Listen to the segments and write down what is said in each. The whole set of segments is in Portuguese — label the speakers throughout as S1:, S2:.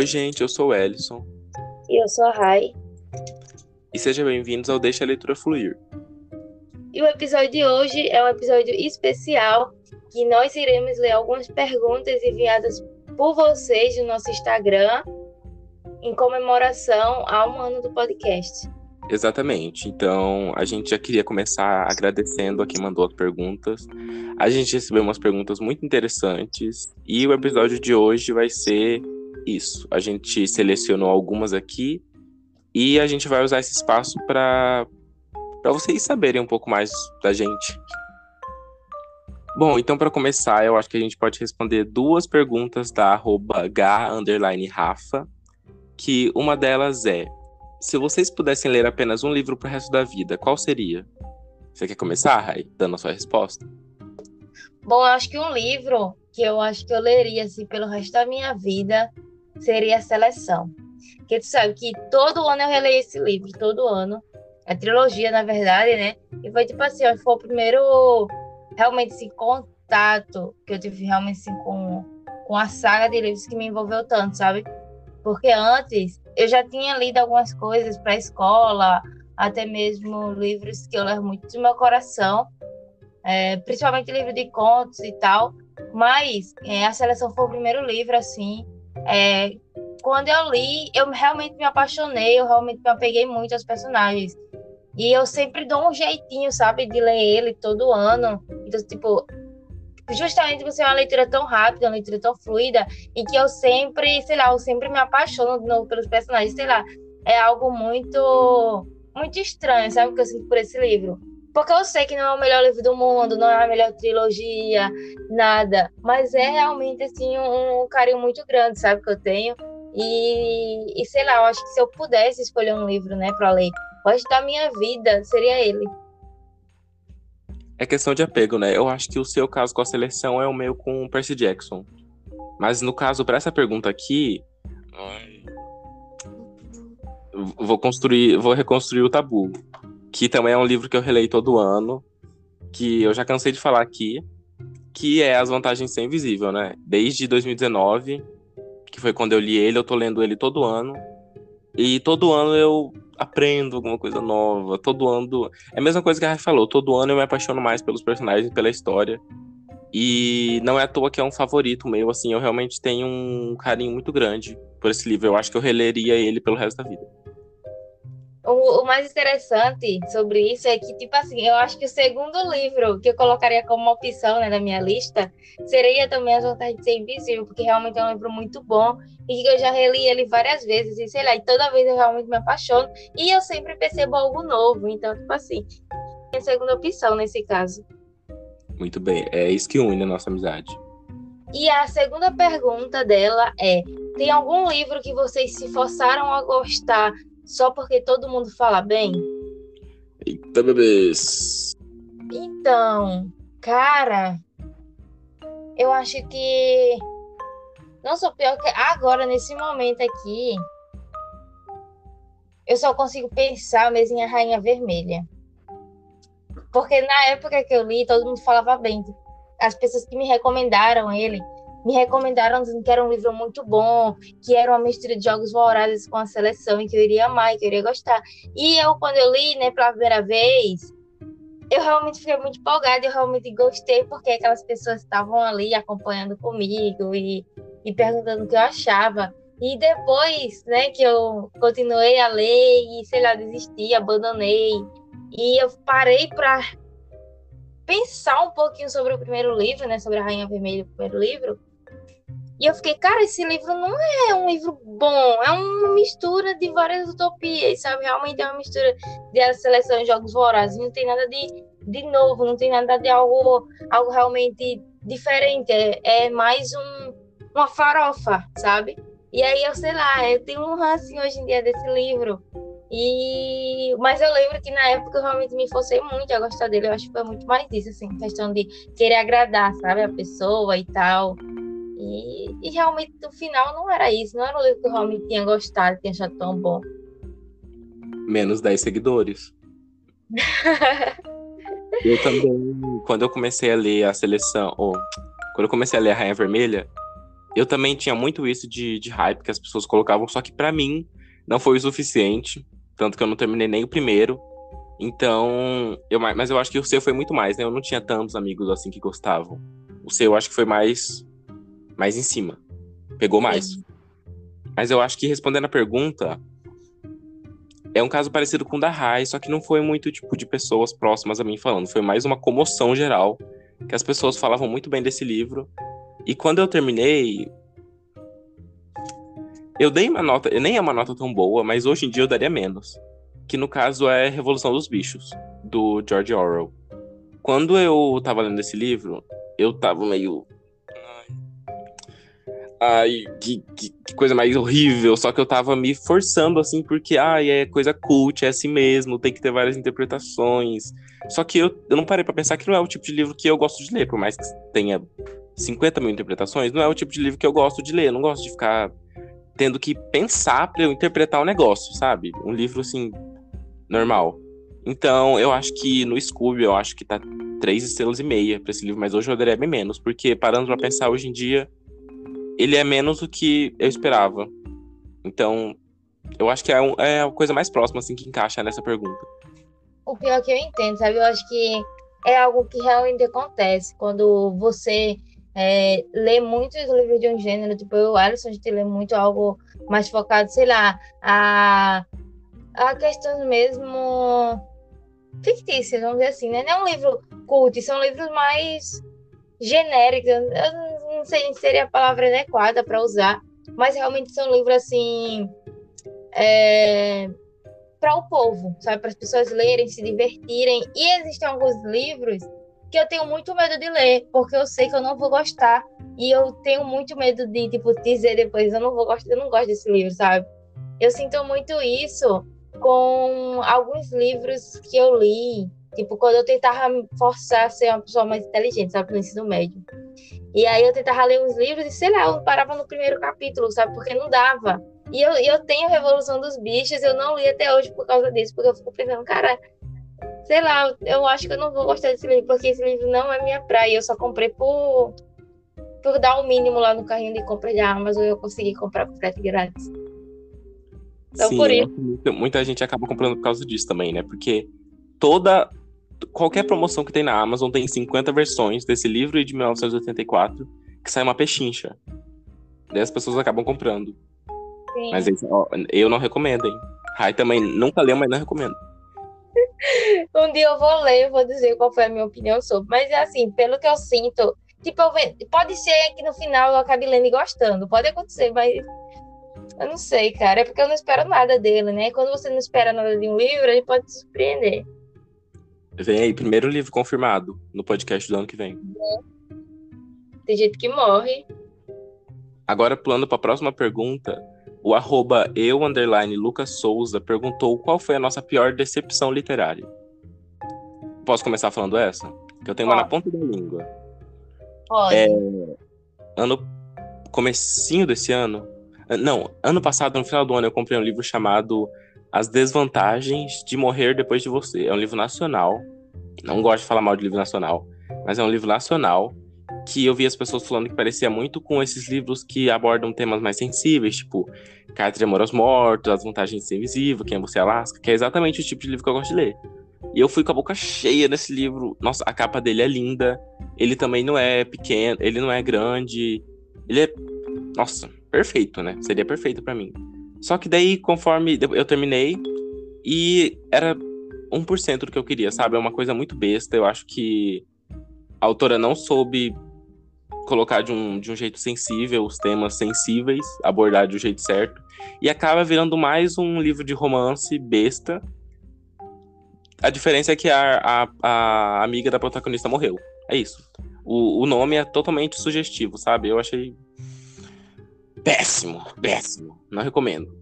S1: Oi, gente, eu sou o Ellison.
S2: E eu sou a Rai.
S1: E sejam bem-vindos ao Deixa a Leitura Fluir.
S2: E o episódio de hoje é um episódio especial que nós iremos ler algumas perguntas enviadas por vocês no nosso Instagram em comemoração a um ano do podcast.
S1: Exatamente. Então, a gente já queria começar agradecendo a quem mandou as perguntas. A gente recebeu umas perguntas muito interessantes e o episódio de hoje vai ser isso. A gente selecionou algumas aqui e a gente vai usar esse espaço para para vocês saberem um pouco mais da gente. Bom, então para começar, eu acho que a gente pode responder duas perguntas da arroba Rafa, que uma delas é se vocês pudessem ler apenas um livro pro resto da vida, qual seria? Você quer começar, Rai, dando a sua resposta?
S2: Bom, eu acho que um livro que eu acho que eu leria assim pelo resto da minha vida seria a Seleção. Porque tu sabe que todo ano eu releio esse livro, todo ano. É trilogia, na verdade, né? E foi tipo assim, foi o primeiro realmente esse contato que eu tive realmente assim, com, com a saga de livros que me envolveu tanto, sabe? Porque antes eu já tinha lido algumas coisas para a escola, até mesmo livros que eu levo muito do meu coração, é, principalmente livro de contos e tal. Mas é, a seleção foi o primeiro livro, assim. É, quando eu li, eu realmente me apaixonei, eu realmente me apeguei muito aos personagens. E eu sempre dou um jeitinho, sabe, de ler ele todo ano. Então, tipo, justamente por ser uma leitura tão rápida, uma leitura tão fluida, e que eu sempre, sei lá, eu sempre me apaixono de novo pelos personagens, sei lá, é algo muito, muito estranho, sabe, que eu sinto por esse livro. Porque eu sei que não é o melhor livro do mundo, não é a melhor trilogia, nada, mas é realmente, assim, um, um carinho muito grande, sabe, que eu tenho. E, e sei lá, eu acho que se eu pudesse escolher um livro, né, para ler, resto da minha vida seria ele.
S1: É questão de apego, né? Eu acho que o seu caso com a seleção é o meu com o Percy Jackson. Mas no caso, para essa pergunta aqui. Vou construir, vou reconstruir o tabu. Que também é um livro que eu releio todo ano. Que eu já cansei de falar aqui. Que é As Vantagens Ser Invisível, né? Desde 2019, que foi quando eu li ele, eu tô lendo ele todo ano. E todo ano eu aprendo alguma coisa nova. Todo ano. É a mesma coisa que a Rafa falou. Todo ano eu me apaixono mais pelos personagens pela história. E não é à toa que é um favorito meu, assim. Eu realmente tenho um carinho muito grande por esse livro. Eu acho que eu releria ele pelo resto da vida.
S2: O, o, mais interessante sobre isso é que, tipo assim, eu acho que o segundo livro que eu colocaria como opção né, na minha lista seria também As Vantagens de Ser Invisível, porque realmente é um livro muito bom e que eu já reli ele várias vezes, e sei lá, e toda vez eu realmente me apaixono e eu sempre percebo algo novo. Então, tipo assim, é a segunda opção nesse caso.
S1: Muito bem, é isso que une a nossa amizade.
S2: E a segunda pergunta dela é: tem algum livro que vocês se forçaram a gostar só porque todo mundo fala bem?
S1: Eita, bebês!
S2: Então, cara, eu acho que. Não sou pior que. Agora, nesse momento aqui, eu só consigo pensar mesmo em A Rainha Vermelha. Porque na época que eu li, todo mundo falava bem. As pessoas que me recomendaram ele me recomendaram dizendo que era um livro muito bom, que era uma mistura de jogos vorazes com a seleção e que eu iria amar, que eu iria gostar. E eu, quando eu li, né, pela primeira vez, eu realmente fiquei muito empolgada, eu realmente gostei, porque aquelas pessoas estavam ali acompanhando comigo e, e perguntando o que eu achava. E depois, né, que eu continuei a ler e, sei lá, desisti, abandonei. E eu parei para pensar um pouquinho sobre o primeiro livro, né, sobre a Rainha Vermelha, o primeiro livro. E eu fiquei, cara, esse livro não é um livro bom, é uma mistura de várias utopias, sabe? Realmente é uma mistura de seleção de jogos vorazes, não tem nada de, de novo, não tem nada de algo, algo realmente diferente, é, é mais um, uma farofa, sabe? E aí eu sei lá, eu tenho um rancinho hoje em dia desse livro. E mas eu lembro que na época eu realmente me forcei muito a gostar dele. Eu acho que foi muito mais disso, assim, questão de querer agradar, sabe, a pessoa e tal. E, e realmente no final não era isso, não era um livro que eu realmente tinha gostado, tinha achado tão bom.
S1: Menos 10 seguidores. eu também, quando eu comecei a ler a seleção, ou quando eu comecei a ler a Rainha Vermelha, eu também tinha muito isso de, de hype que as pessoas colocavam, só que para mim não foi o suficiente. Tanto que eu não terminei nem o primeiro. Então, eu, mas eu acho que o seu foi muito mais, né? Eu não tinha tantos amigos assim que gostavam. O seu eu acho que foi mais, mais em cima. Pegou mais. Sim. Mas eu acho que respondendo a pergunta, é um caso parecido com o da Rai, só que não foi muito tipo de pessoas próximas a mim falando. Foi mais uma comoção geral, que as pessoas falavam muito bem desse livro. E quando eu terminei, eu dei uma nota, nem é uma nota tão boa, mas hoje em dia eu daria menos. Que no caso é Revolução dos Bichos, do George Orwell. Quando eu tava lendo esse livro, eu tava meio. Ai, que, que, que, coisa mais horrível. Só que eu tava me forçando assim, porque, ai, é coisa cult, é assim mesmo, tem que ter várias interpretações. Só que eu, eu não parei para pensar que não é o tipo de livro que eu gosto de ler, por mais que tenha 50 mil interpretações, não é o tipo de livro que eu gosto de ler. Eu não gosto de ficar tendo que pensar para eu interpretar o negócio, sabe? Um livro assim normal. Então, eu acho que no Scooby, eu acho que tá três estrelas e meia para esse livro, mas hoje eu daria bem menos, porque parando para pensar hoje em dia, ele é menos do que eu esperava. Então, eu acho que é, um, é a coisa mais próxima assim que encaixa nessa pergunta.
S2: O pior é que eu entendo, sabe? Eu acho que é algo que realmente acontece quando você é, lê muitos livros de um gênero, tipo eu, Alisson, a gente lê muito algo mais focado, sei lá, a, a questões mesmo fictícias, vamos dizer assim, né? Não é um livro cult, são livros mais genéricos, eu não sei se seria a palavra adequada para usar, mas realmente são livros assim. É, para o povo, sabe? Para as pessoas lerem, se divertirem. E existem alguns livros que eu tenho muito medo de ler, porque eu sei que eu não vou gostar. E eu tenho muito medo de, tipo, dizer depois, eu não vou gostar, eu não gosto desse livro, sabe? Eu sinto muito isso com alguns livros que eu li, tipo, quando eu tentava forçar a ser uma pessoa mais inteligente, sabe, no ensino médio. E aí eu tentava ler uns livros e, sei lá, eu parava no primeiro capítulo, sabe, porque não dava. E eu, eu tenho Revolução dos Bichos, eu não li até hoje por causa disso, porque eu fico pensando, cara, sei lá, eu acho que eu não vou gostar desse livro, porque esse livro não é minha praia. Eu só comprei por, por dar o mínimo lá no carrinho de compra de Amazon eu consegui comprar por frete grátis.
S1: Então, Sim, por isso. Muita gente acaba comprando por causa disso também, né? Porque toda. Qualquer promoção que tem na Amazon tem 50 versões desse livro de 1984 que sai uma pechincha. Daí as pessoas acabam comprando. Sim. Mas eu não recomendo, hein? Rai também nunca leu, mas não recomendo.
S2: um dia eu vou ler, eu vou dizer qual foi a minha opinião sobre. Mas é assim, pelo que eu sinto, tipo, eu pode ser que no final eu acabe lendo e gostando, pode acontecer, mas eu não sei, cara. É porque eu não espero nada dele, né? Quando você não espera nada de um livro, ele pode te surpreender.
S1: Vem aí, primeiro livro confirmado no podcast do ano que vem. É.
S2: Tem gente que morre.
S1: Agora, pulando para a próxima pergunta, o arroba eu, Lucas Souza, perguntou qual foi a nossa pior decepção literária. Posso começar falando essa? Que eu tenho Pode. uma na ponta da língua.
S2: Pode. É,
S1: ano, comecinho desse ano, não, ano passado, no final do ano, eu comprei um livro chamado As Desvantagens de Morrer Depois de Você. É um livro nacional. Não gosto de falar mal de livro nacional, mas é um livro nacional que eu vi as pessoas falando que parecia muito com esses livros que abordam temas mais sensíveis, tipo Carta de Amor aos Mortos, As Vantagens de Ser Invisível, Quem é Você Alaska, que é exatamente o tipo de livro que eu gosto de ler. E eu fui com a boca cheia nesse livro. Nossa, a capa dele é linda. Ele também não é pequeno, ele não é grande. Ele é, nossa, perfeito, né? Seria perfeito para mim. Só que daí, conforme eu terminei, e era 1% do que eu queria, sabe? É uma coisa muito besta. Eu acho que a autora não soube colocar de um, de um jeito sensível os temas sensíveis, abordar de um jeito certo, e acaba virando mais um livro de romance besta. A diferença é que a, a, a amiga da protagonista morreu. É isso. O, o nome é totalmente sugestivo, sabe? Eu achei péssimo, péssimo. Não recomendo.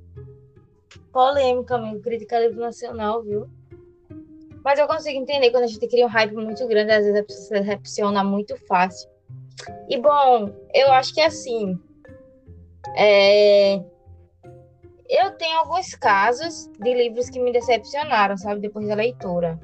S2: Polêmica, amigo. Crítica livro nacional, viu? Mas eu consigo entender quando a gente cria um hype muito grande, às vezes a pessoa se decepciona muito fácil. E bom, eu acho que assim. É... Eu tenho alguns casos de livros que me decepcionaram, sabe, depois da leitura.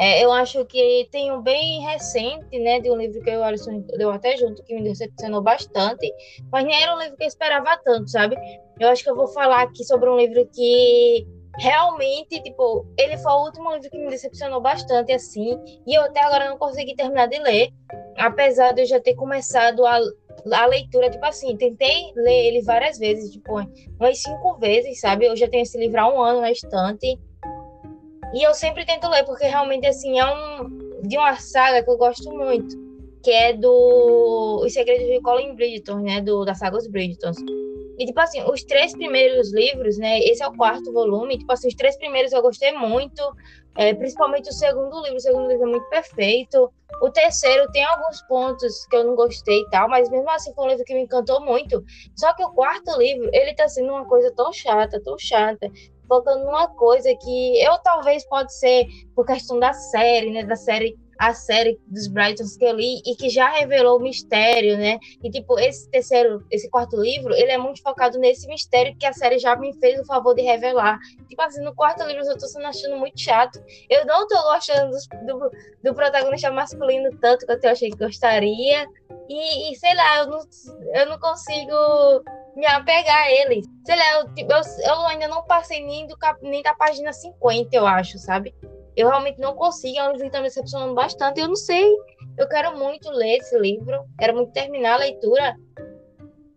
S2: É, eu acho que tem um bem recente, né, de um livro que o Alisson deu até junto, que me decepcionou bastante, mas nem era um livro que eu esperava tanto, sabe? Eu acho que eu vou falar aqui sobre um livro que realmente, tipo, ele foi o último livro que me decepcionou bastante, assim, e eu até agora não consegui terminar de ler, apesar de eu já ter começado a, a leitura, tipo assim, tentei ler ele várias vezes, tipo, umas cinco vezes, sabe? Eu já tenho esse livro há um ano na estante, e eu sempre tento ler, porque realmente, assim, é um de uma saga que eu gosto muito, que é do Os Segredos de Colin Bridgeton, né? Do, da saga Os Bridgetons. E, tipo assim, os três primeiros livros, né? Esse é o quarto volume. Tipo assim, os três primeiros eu gostei muito. É, principalmente o segundo livro. O segundo livro é muito perfeito. O terceiro tem alguns pontos que eu não gostei e tal, mas mesmo assim foi um livro que me encantou muito. Só que o quarto livro, ele tá sendo uma coisa tão chata, tão chata focando numa coisa que eu talvez pode ser por questão da série, né? Da série a série dos Brightons que eu li e que já revelou o mistério, né? E tipo, esse terceiro, esse quarto livro, ele é muito focado nesse mistério que a série já me fez o favor de revelar. Tipo assim, no quarto livro eu tô sendo achando muito chato. Eu não tô gostando do, do, do protagonista masculino tanto quanto eu achei que gostaria. E, e sei lá, eu não, eu não consigo me apegar a ele. Sei lá, eu, tipo, eu, eu ainda não passei nem, do, nem da página 50, eu acho, sabe? Eu realmente não consigo, é um livro que está me decepcionando bastante. Eu não sei, eu quero muito ler esse livro, quero muito terminar a leitura,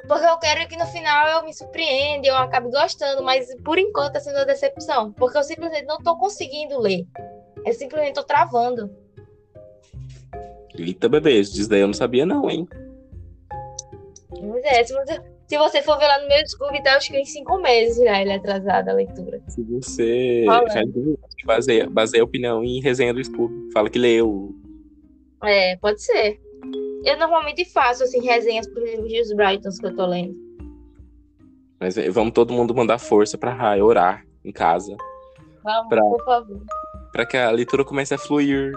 S2: porque eu quero que no final eu me surpreenda, eu acabe gostando, mas por enquanto está sendo uma decepção, porque eu simplesmente não estou conseguindo ler. Eu simplesmente estou travando.
S1: Eita, bebê, isso daí eu não sabia não, hein?
S2: Pois é, se você, se você for ver lá no meu Scooby, tá acho que em cinco meses já ele é atrasado a leitura.
S1: Se você baseia, baseia a opinião em resenha do Scooby, fala que leu.
S2: É, pode ser. Eu normalmente faço assim resenhas para os Brightons que eu tô lendo.
S1: Mas eh, vamos todo mundo mandar força pra Rai orar em casa.
S2: Vamos, pra, por favor.
S1: Pra que a leitura comece a fluir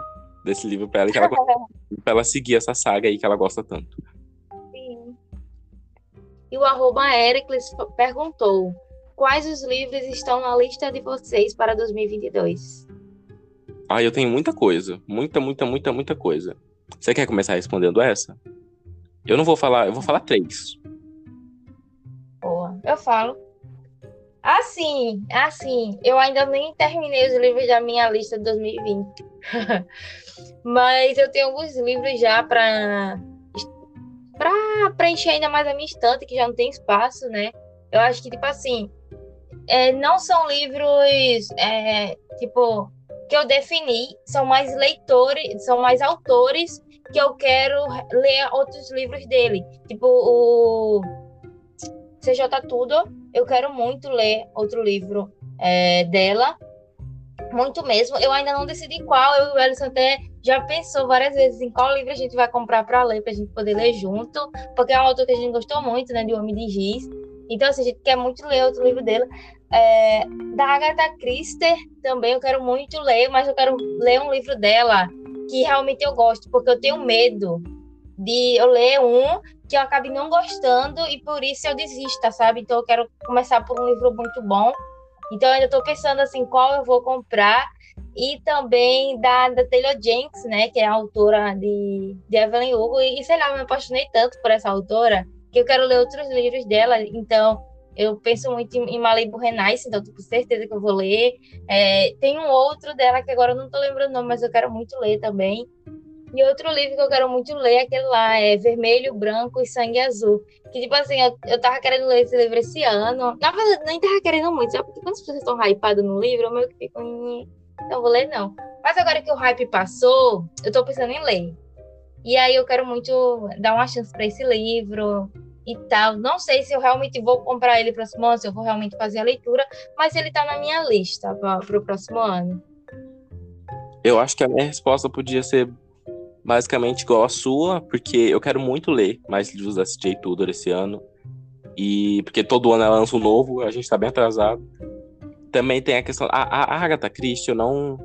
S1: desse livro pra ela, que ela, pra ela seguir essa saga aí que ela gosta tanto.
S2: E o arroba Ericles perguntou: quais os livros estão na lista de vocês para 2022?
S1: Ah, eu tenho muita coisa. Muita, muita, muita, muita coisa. Você quer começar respondendo essa? Eu não vou falar, eu vou falar três.
S2: Boa, eu falo. Assim, assim, eu ainda nem terminei os livros da minha lista de 2020. Mas eu tenho alguns livros já para para preencher ainda mais a minha estante, que já não tem espaço, né? Eu acho que, tipo assim, é, não são livros, é, tipo, que eu defini, são mais leitores, são mais autores que eu quero ler outros livros dele. Tipo, o CJ Tudo, eu quero muito ler outro livro é, dela, muito mesmo. Eu ainda não decidi qual, eu e o Ellison até já pensou várias vezes em qual livro a gente vai comprar para ler, para a gente poder ler junto, porque é um autor que a gente gostou muito, né, de Homem de Giz. Então, assim, a gente quer muito ler outro livro dele. É, da Agatha Christie também eu quero muito ler, mas eu quero ler um livro dela que realmente eu gosto, porque eu tenho medo de eu ler um que eu acabe não gostando e por isso eu desista, sabe? Então eu quero começar por um livro muito bom. Então eu ainda estou pensando assim qual eu vou comprar e também da, da Taylor Jenks, né, que é a autora de, de Evelyn Hugo, e, sei lá, eu me apaixonei tanto por essa autora, que eu quero ler outros livros dela, então eu penso muito em, em Malibu Renaissance, então tenho certeza que eu vou ler. É, tem um outro dela que agora eu não tô lembrando o nome, mas eu quero muito ler também. E outro livro que eu quero muito ler é aquele lá, é Vermelho, Branco e Sangue Azul. Que, tipo assim, eu, eu tava querendo ler esse livro esse ano. Na verdade, nem tava querendo muito, sabe? Porque quando as pessoas estão hypadas no livro, eu meio que fico então vou ler não. Mas agora que o hype passou, eu tô pensando em ler. E aí eu quero muito dar uma chance para esse livro e tal. Não sei se eu realmente vou comprar ele próximo ano, se eu vou realmente fazer a leitura, mas ele tá na minha lista para o próximo ano.
S1: Eu acho que a minha resposta podia ser basicamente igual a sua, porque eu quero muito ler mais livros da CJ Tudor esse ano. E porque todo ano ela lança um novo, a gente tá bem atrasado também tem a questão. A, a Agatha Christie, eu não.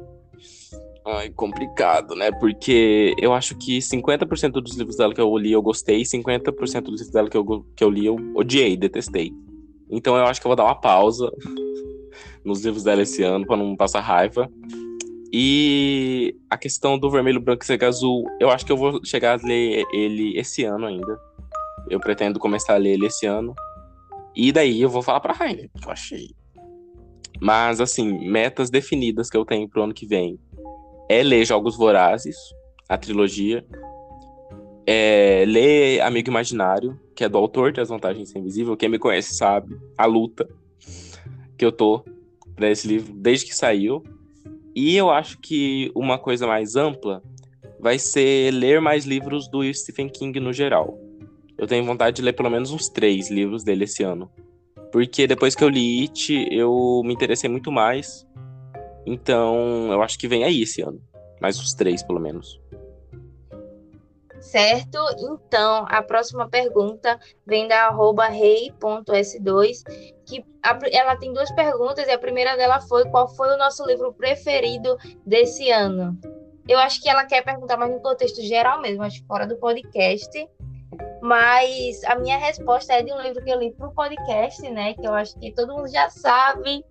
S1: Ai, complicado, né? Porque eu acho que 50% dos livros dela que eu li eu gostei, 50% dos livros dela que eu, que eu li eu odiei, detestei. Então eu acho que eu vou dar uma pausa nos livros dela esse ano para não passar raiva. E a questão do vermelho, branco e cega azul, eu acho que eu vou chegar a ler ele esse ano ainda. Eu pretendo começar a ler ele esse ano. E daí eu vou falar pra Rainer, que eu achei. Mas, assim, metas definidas que eu tenho pro ano que vem é ler Jogos Vorazes, a trilogia. É ler Amigo Imaginário, que é do autor das Vantagens Invisível. Quem me conhece sabe a luta que eu tô pra esse livro desde que saiu. E eu acho que uma coisa mais ampla vai ser ler mais livros do Stephen King no geral. Eu tenho vontade de ler pelo menos uns três livros dele esse ano. Porque depois que eu li It, eu me interessei muito mais. Então, eu acho que vem aí esse ano. Mais uns três, pelo menos.
S2: Certo? Então, a próxima pergunta vem da arroba rei.s2, que a, ela tem duas perguntas, e a primeira dela foi qual foi o nosso livro preferido desse ano? Eu acho que ela quer perguntar mais no contexto geral mesmo, acho que fora do podcast. Mas a minha resposta é de um livro que eu li para o podcast, né? Que eu acho que todo mundo já sabe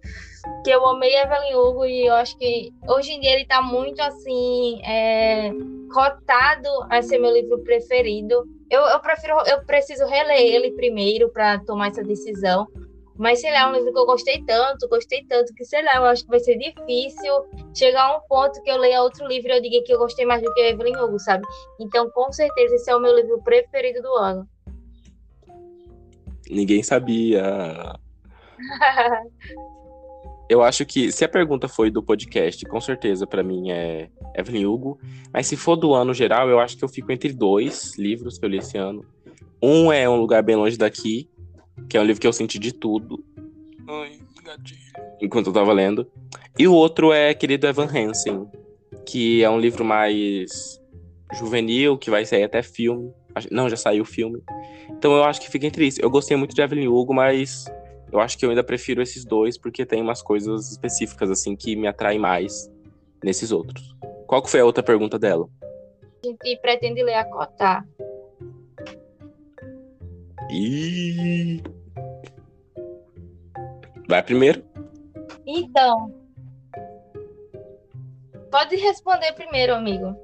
S2: que eu amei Evelyn Hugo e eu acho que hoje em dia ele está muito assim é, cotado a ser meu livro preferido. Eu, eu prefiro, eu preciso reler ele primeiro para tomar essa decisão. Mas, sei lá, é um livro que eu gostei tanto, gostei tanto, que, sei lá, eu acho que vai ser difícil chegar a um ponto que eu leia outro livro e eu diga que eu gostei mais do que Evelyn Hugo, sabe? Então, com certeza, esse é o meu livro preferido do ano.
S1: Ninguém sabia. eu acho que se a pergunta foi do podcast, com certeza para mim é Evelyn Hugo. Mas se for do ano geral, eu acho que eu fico entre dois livros que eu li esse ano. Um é Um Lugar Bem Longe Daqui, que é um livro que eu senti de tudo. Ai, gatilho. Enquanto eu tava lendo. E o outro é Querido Evan Hansen, que é um livro mais juvenil, que vai sair até filme. Não, já saiu o filme. Então eu acho que fica entre isso. Eu gostei muito de Evelyn Hugo, mas eu acho que eu ainda prefiro esses dois, porque tem umas coisas específicas, assim, que me atraem mais nesses outros. Qual que foi a outra pergunta dela?
S2: A gente pretende ler a Cotar.
S1: E vai primeiro.
S2: Então, pode responder primeiro, amigo.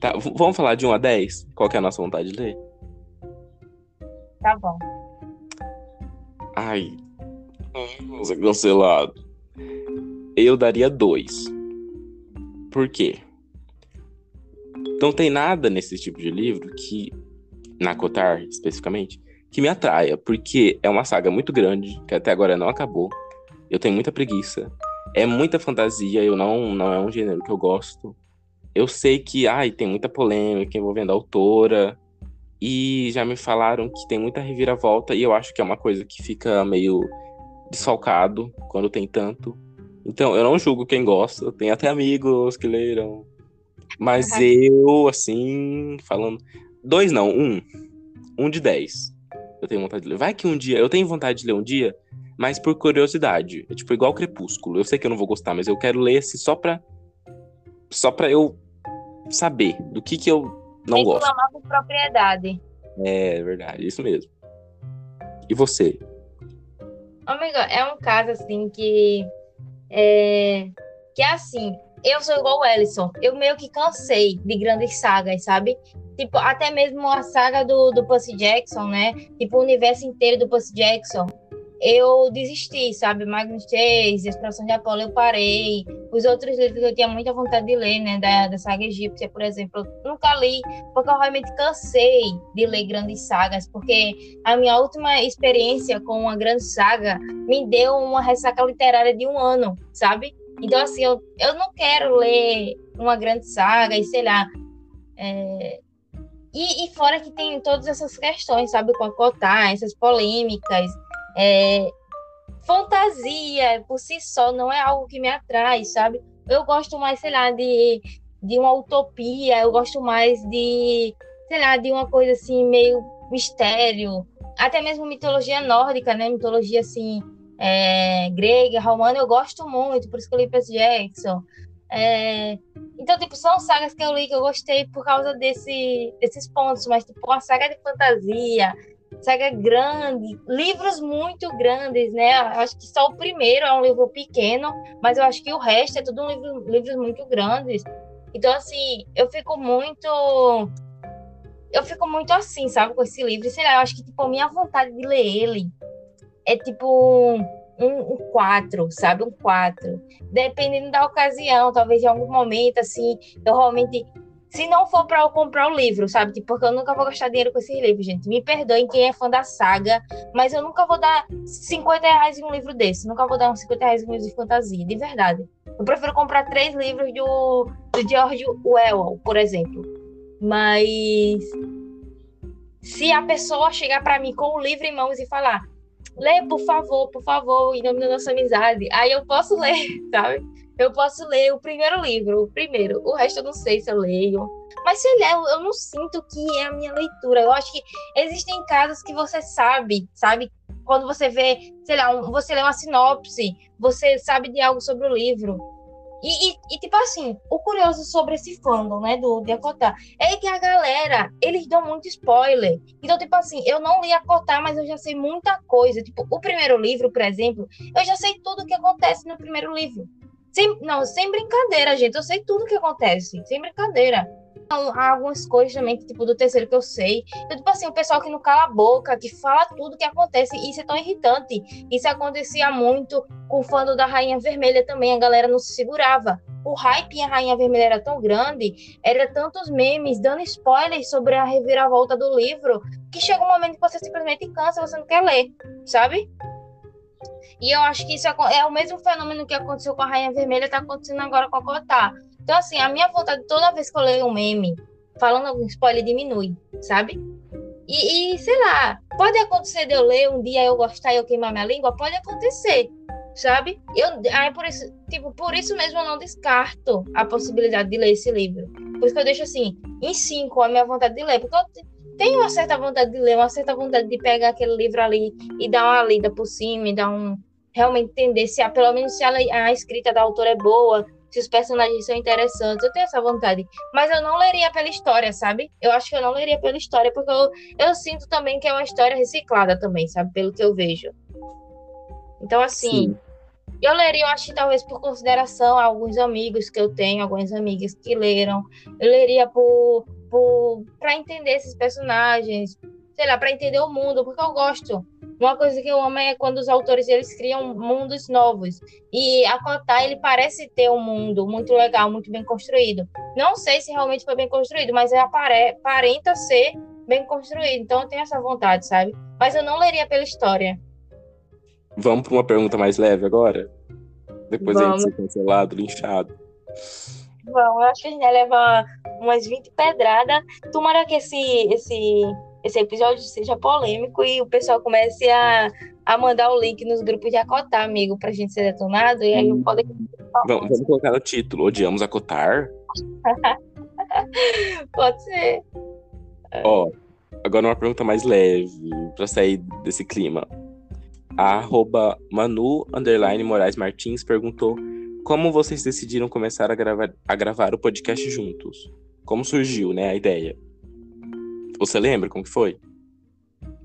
S1: Tá, vamos falar de 1 a 10? Qual que é a nossa vontade de ler?
S2: Tá bom.
S1: Ai, vou ser cancelado. Eu daria 2. Por quê? Não tem nada nesse tipo de livro que na Cotar, especificamente, que me atraia, porque é uma saga muito grande, que até agora não acabou. Eu tenho muita preguiça. É muita fantasia, eu não, não é um gênero que eu gosto. Eu sei que, ai, tem muita polêmica envolvendo a autora, e já me falaram que tem muita reviravolta, e eu acho que é uma coisa que fica meio desfalcado quando tem tanto. Então, eu não julgo quem gosta, tem até amigos que leram. Mas eu, assim, falando, Dois não, um. Um de dez. Eu tenho vontade de ler. Vai que um dia. Eu tenho vontade de ler um dia, mas por curiosidade. É tipo igual Crepúsculo. Eu sei que eu não vou gostar, mas eu quero ler esse só pra. Só pra eu saber do que que eu não Tem gosto.
S2: Reclamar com propriedade.
S1: É, é verdade, isso mesmo. E você?
S2: Amiga, é um caso assim que. É, que é assim, eu sou igual o Ellison. Eu meio que cansei de grandes sagas, sabe? Tipo, até mesmo a saga do, do Percy Jackson, né? Tipo, o universo inteiro do Percy Jackson. Eu desisti, sabe? Magnus Chase, Exploração de Apolo, eu parei. Os outros livros que eu tinha muita vontade de ler, né? Da, da saga egípcia, por exemplo, eu nunca li, porque eu realmente cansei de ler grandes sagas, porque a minha última experiência com uma grande saga me deu uma ressaca literária de um ano, sabe? Então, assim, eu, eu não quero ler uma grande saga e, sei lá, é, e, e, fora que tem todas essas questões, sabe, com a Cotar, essas polêmicas. É, fantasia por si só não é algo que me atrai, sabe? Eu gosto mais, sei lá, de, de uma utopia, eu gosto mais de, sei lá, de uma coisa assim, meio mistério. Até mesmo mitologia nórdica, né? Mitologia assim, é, grega, romana, eu gosto muito, por isso que eu li Percy Jackson. É, então, tipo, são sagas que eu li que eu gostei por causa desse, desses pontos, mas, tipo, uma saga de fantasia, saga grande, livros muito grandes, né? Acho que só o primeiro é um livro pequeno, mas eu acho que o resto é tudo um livro, livros muito grandes. Então, assim, eu fico muito. Eu fico muito assim, sabe, com esse livro. Sei lá, eu acho que, tipo, a minha vontade de ler ele é tipo um, um quatro, sabe? Um quatro. Dependendo da ocasião, talvez em algum momento, assim, eu realmente se não for para eu comprar o livro, sabe? Tipo, porque eu nunca vou gastar dinheiro com esse livro, gente. Me perdoem quem é fã da saga, mas eu nunca vou dar 50 reais em um livro desse. Nunca vou dar uns 50 reais em um livro de fantasia, de verdade. Eu prefiro comprar três livros do, do George Orwell, por exemplo. Mas se a pessoa chegar para mim com o livro em mãos e falar, lê, por favor, por favor, em nome da nossa amizade, aí eu posso ler, sabe? Eu posso ler o primeiro livro, o primeiro. O resto eu não sei se eu leio. Mas se eu ler, eu não sinto que é a minha leitura. Eu acho que existem casos que você sabe, sabe? Quando você vê, sei lá, um, você lê uma sinopse, você sabe de algo sobre o livro. E, e, e, tipo assim, o curioso sobre esse fandom, né, do de Acotar, é que a galera, eles dão muito spoiler. Então, tipo assim, eu não li Acotar, mas eu já sei muita coisa. Tipo, o primeiro livro, por exemplo, eu já sei tudo o que acontece no primeiro livro. Sem, não, sem brincadeira, gente. Eu sei tudo o que acontece. Sem brincadeira. Algumas coisas também, tipo, do terceiro que eu sei. Então, tipo assim, o pessoal que não cala a boca, que fala tudo que acontece. Isso é tão irritante. Isso acontecia muito com o fã da Rainha Vermelha também. A galera não se segurava. O hype em a Rainha Vermelha era tão grande, era tantos memes dando spoilers sobre a reviravolta do livro, que chega um momento que você simplesmente cansa, você não quer ler, sabe? E eu acho que isso é o mesmo fenômeno que aconteceu com a Rainha Vermelha, está acontecendo agora com a Cotá. Então, assim, a minha vontade, toda vez que eu leio um meme falando algum spoiler, diminui, sabe? E, e, sei lá, pode acontecer de eu ler um dia eu gostar e eu queimar minha língua? Pode acontecer, sabe? Eu, aí por isso, tipo, por isso mesmo eu não descarto a possibilidade de ler esse livro. Por isso que eu deixo assim, em cinco a minha vontade de ler, porque eu tenho uma certa vontade de ler, uma certa vontade de pegar aquele livro ali e dar uma lida por cima e dar um realmente entender se pelo menos se a, a escrita da autora é boa, se os personagens são interessantes, eu tenho essa vontade. Mas eu não leria pela história, sabe? Eu acho que eu não leria pela história, porque eu, eu sinto também que é uma história reciclada também, sabe? Pelo que eu vejo. Então, assim, Sim. eu leria, eu acho que talvez por consideração a alguns amigos que eu tenho, algumas amigas que leram. Eu leria por para entender esses personagens, sei lá, para entender o mundo, porque eu gosto. Uma coisa que eu amo é quando os autores eles criam mundos novos. E a Kotai, ele parece ter um mundo muito legal, muito bem construído. Não sei se realmente foi bem construído, mas é aparenta ser bem construído. Então eu tenho essa vontade, sabe? Mas eu não leria pela história.
S1: Vamos para uma pergunta mais leve agora? Depois Vamos. a gente ser cancelado, linchado.
S2: Bom, eu acho que a gente vai levar umas 20 pedradas. Tomara que esse, esse, esse episódio seja polêmico e o pessoal comece a, a mandar o link nos grupos de acotar, amigo, pra gente ser detonado. E aí pode.
S1: Vamos, vamos colocar no título: Odiamos acotar?
S2: pode ser.
S1: Ó, agora uma pergunta mais leve, pra sair desse clima. A arroba Manu Moraes Martins perguntou como vocês decidiram começar a gravar, a gravar o podcast juntos? Como surgiu, né, a ideia? Você lembra como foi?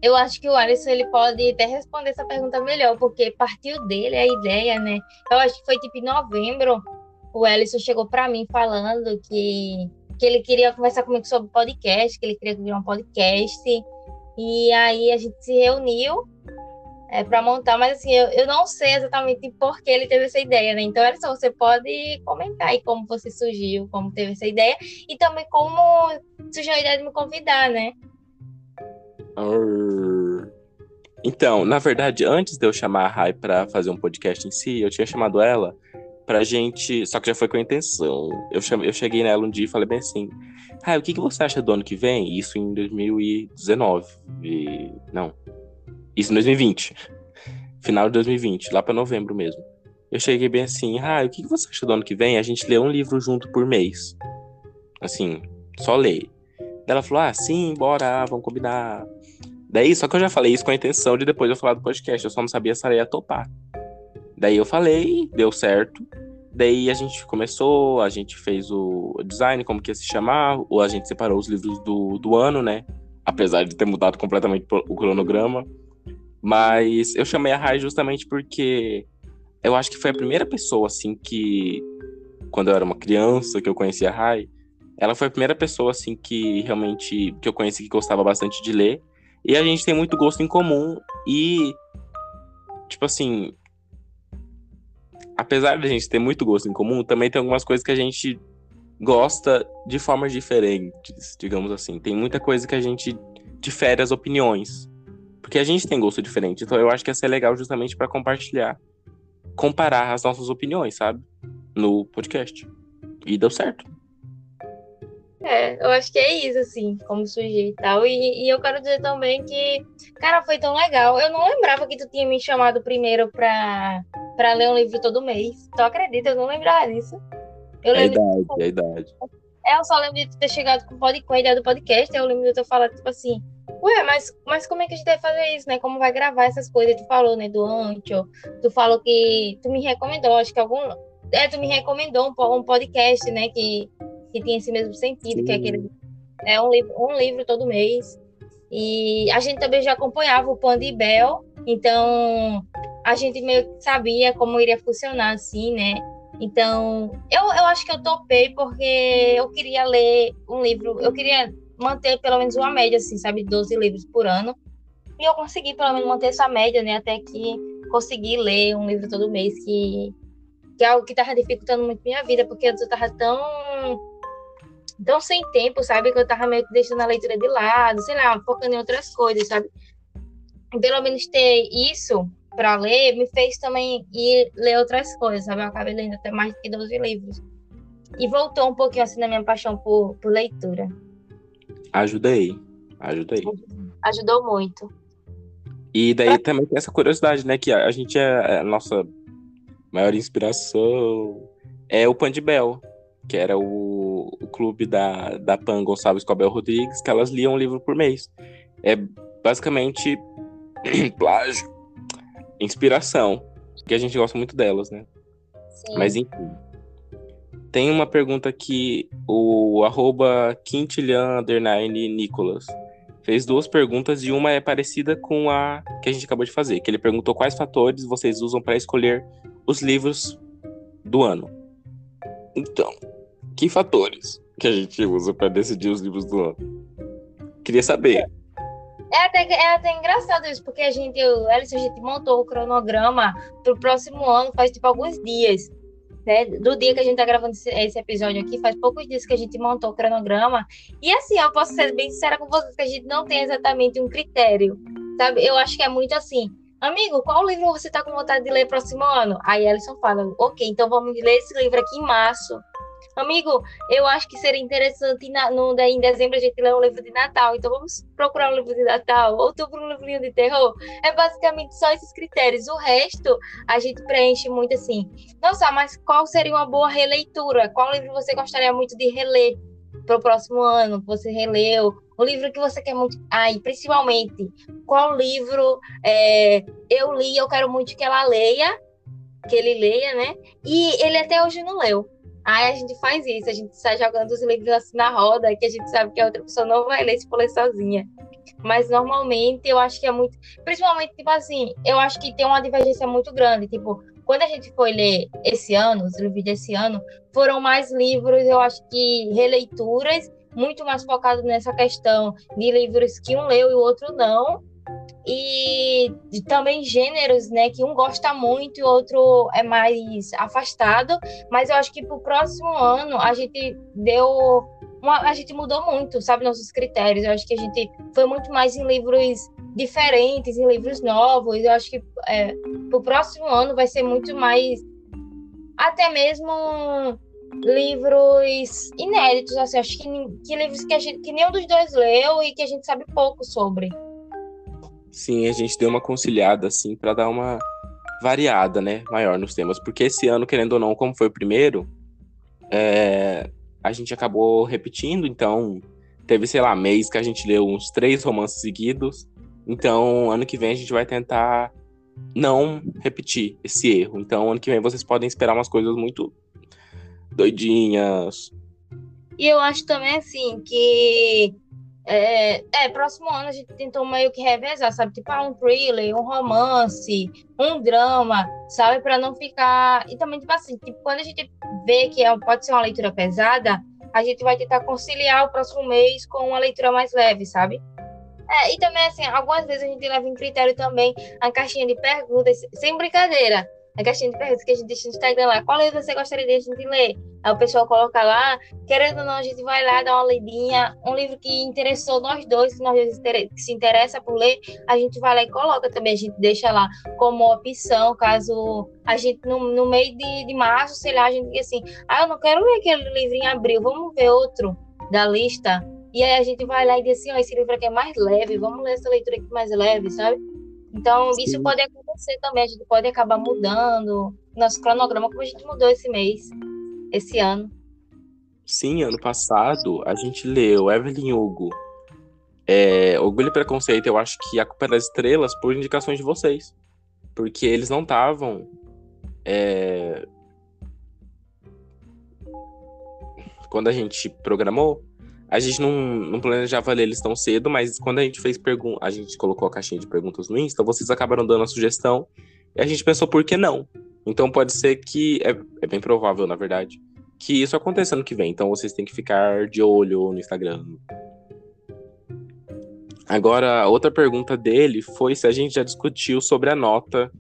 S2: Eu acho que o Alisson ele pode até responder essa pergunta melhor, porque partiu dele a ideia, né? Eu acho que foi tipo em novembro, o Alisson chegou para mim falando que, que ele queria conversar comigo sobre podcast, que ele queria criar um podcast. E aí a gente se reuniu é, para montar, mas assim, eu, eu não sei exatamente por que ele teve essa ideia, né? Então, só você pode comentar aí como você surgiu, como teve essa ideia, e também como surgiu a ideia de me convidar, né?
S1: Então, na verdade, antes de eu chamar a Rai para fazer um podcast em si, eu tinha chamado ela pra gente. Só que já foi com a intenção. Eu, eu cheguei nela um dia e falei bem assim: Rai, o que, que você acha do ano que vem? Isso em 2019. E... Não, isso em 2020. Final de 2020, lá para novembro mesmo. Eu cheguei bem assim, ah, o que você acha do ano que vem? A gente lê um livro junto por mês. Assim, só lê. ela falou, ah, sim, bora, vamos combinar. Daí, só que eu já falei isso com a intenção de depois eu falar do podcast, eu só não sabia se ela ia topar. Daí eu falei, deu certo. Daí a gente começou, a gente fez o design, como que ia se chamar, ou a gente separou os livros do, do ano, né? apesar de ter mudado completamente o cronograma. Mas eu chamei a Rai justamente porque eu acho que foi a primeira pessoa, assim, que. Quando eu era uma criança, que eu conheci a Rai, ela foi a primeira pessoa, assim, que realmente. que eu conheci que gostava bastante de ler. E a gente tem muito gosto em comum. E. Tipo assim. Apesar de a gente ter muito gosto em comum, também tem algumas coisas que a gente gosta de formas diferentes, digamos assim. Tem muita coisa que a gente difere as opiniões. Porque a gente tem gosto diferente. Então eu acho que ia ser legal justamente para compartilhar, comparar as nossas opiniões, sabe? No podcast. E deu certo.
S2: É, eu acho que é isso, assim, como surgiu e tal. E, e eu quero dizer também que, cara, foi tão legal. Eu não lembrava que tu tinha me chamado primeiro pra, pra ler um livro todo mês. Tu acredita? Eu não lembrava disso.
S1: Eu é a idade, de... é a idade.
S2: É, eu só lembro de ter chegado com, pod... com a ideia do podcast, eu lembro de ter falado, tipo assim, ué, mas, mas como é que a gente deve fazer isso, né? Como vai gravar essas coisas? Tu falou, né, do Ancho, tu falou que tu me recomendou, acho que algum... É, tu me recomendou um, um podcast, né, que, que tem esse mesmo sentido, Sim. que é aquele... É um livro, um livro todo mês. E a gente também já acompanhava o Panda e Bel, então a gente meio que sabia como iria funcionar, assim, né? Então, eu, eu acho que eu topei porque eu queria ler um livro, eu queria manter pelo menos uma média, assim, sabe, 12 livros por ano. E eu consegui pelo menos manter essa média, né, até que consegui ler um livro todo mês, que, que é algo que estava dificultando muito minha vida, porque antes eu estava tão tão sem tempo, sabe, que eu estava meio que deixando a leitura de lado, sei lá, focando em outras coisas, sabe? Pelo menos ter isso para ler me fez também ir ler outras coisas, sabe? Eu acabei lendo até mais de 12 livros. E voltou um pouquinho assim na minha paixão por, por leitura.
S1: Ajudei, ajudei.
S2: Ajudou muito.
S1: E daí pra... também tem essa curiosidade, né? Que a, gente é a nossa maior inspiração é o Pandibel, que era o, o clube da, da Pan Gonçalves Cobel Rodrigues, que elas liam um livro por mês. É basicamente plágio inspiração, que a gente gosta muito delas, né? Sim. Mas enfim. Tem uma pergunta aqui, o arroba Quintilian Nicolas fez duas perguntas e uma é parecida com a que a gente acabou de fazer, que ele perguntou quais fatores vocês usam para escolher os livros do ano. Então, que fatores que a gente usa para decidir os livros do ano? Queria saber.
S2: É até, é até engraçado isso, porque a gente, o Alisson, a gente montou o cronograma pro próximo ano faz tipo alguns dias. Do dia que a gente tá gravando esse, episódio aqui, faz poucos dias que a gente montou o cronograma. E assim, eu posso ser bem sincera com vocês que a gente não tem exatamente um critério. Sabe? Eu acho que é muito assim. Amigo, qual livro você tá com vontade de ler próximo ano? Aí Alisson fala, ok, então vamos ler esse livro aqui em março. Amigo, eu acho que seria interessante na, no, em dezembro a gente ler um livro de Natal. Então vamos procurar um livro de Natal. Outubro um livrinho de terror. É basicamente só esses critérios. O resto a gente preenche muito assim. Nossa, mas qual seria uma boa releitura? Qual livro você gostaria muito de reler para o próximo ano? Você releu? O livro que você quer muito. Ah, e principalmente, qual livro é, eu li, eu quero muito que ela leia, que ele leia, né? E ele até hoje não leu. Aí a gente faz isso, a gente sai jogando os livros assim na roda, que a gente sabe que a outra pessoa não vai ler se for sozinha. Mas normalmente eu acho que é muito. Principalmente, tipo assim, eu acho que tem uma divergência muito grande. Tipo, quando a gente foi ler esse ano, os livros desse ano, foram mais livros, eu acho que releituras, muito mais focados nessa questão de livros que um leu e o outro não e também gêneros, né, que um gosta muito e outro é mais afastado, mas eu acho que para o próximo ano a gente deu uma, a gente mudou muito, sabe, nossos critérios. Eu acho que a gente foi muito mais em livros diferentes, em livros novos. Eu acho que é, para o próximo ano vai ser muito mais, até mesmo livros inéditos, assim, acho que, que livros que, gente, que nenhum dos dois leu e que a gente sabe pouco sobre.
S1: Sim, a gente deu uma conciliada, assim, para dar uma variada, né, maior nos temas. Porque esse ano, querendo ou não, como foi o primeiro, é, a gente acabou repetindo, então teve, sei lá, mês que a gente leu uns três romances seguidos. Então, ano que vem a gente vai tentar não repetir esse erro. Então, ano que vem vocês podem esperar umas coisas muito doidinhas.
S2: E eu acho também, assim, que É, é, próximo ano a gente tentou meio que revezar, sabe? Tipo, ah, um thriller, um romance, um drama, sabe? Para não ficar. E também, tipo assim, tipo, quando a gente vê que é, pode ser uma leitura pesada, a gente vai tentar conciliar o próximo mês com uma leitura mais leve, sabe? É, e também, assim, algumas vezes a gente leva em critério também a caixinha de perguntas, sem brincadeira a caixinha de perguntas que a gente deixa no Instagram lá, qual livro você gostaria de a gente ler? Aí o pessoal coloca lá, querendo ou não, a gente vai lá dar uma lidinha, um livro que interessou nós dois, que nós dois se interessa por ler, a gente vai lá e coloca também, a gente deixa lá como opção, caso a gente, no, no meio de, de março, sei lá, a gente diga assim, ah, eu não quero ler aquele livro em abril, vamos ver outro da lista, e aí a gente vai lá e diz assim, ó, esse livro aqui é mais leve, vamos ler essa leitura aqui mais leve, sabe? Então, Sim. isso pode acontecer também, a gente pode acabar mudando nosso cronograma, como a gente mudou esse mês, esse ano.
S1: Sim, ano passado a gente leu Evelyn Hugo. É, Orgulho e Preconceito, eu acho que A Culpa é das Estrelas por indicações de vocês. Porque eles não estavam. É... Quando a gente programou, a gente não, não planejava ler eles tão cedo, mas quando a gente fez pergunta, a gente colocou a caixinha de perguntas no Insta, vocês acabaram dando a sugestão e a gente pensou por que não. Então pode ser que é, é bem provável, na verdade, que isso aconteça no que vem. Então vocês têm que ficar de olho no Instagram. Agora, outra pergunta dele foi se a gente já discutiu sobre a nota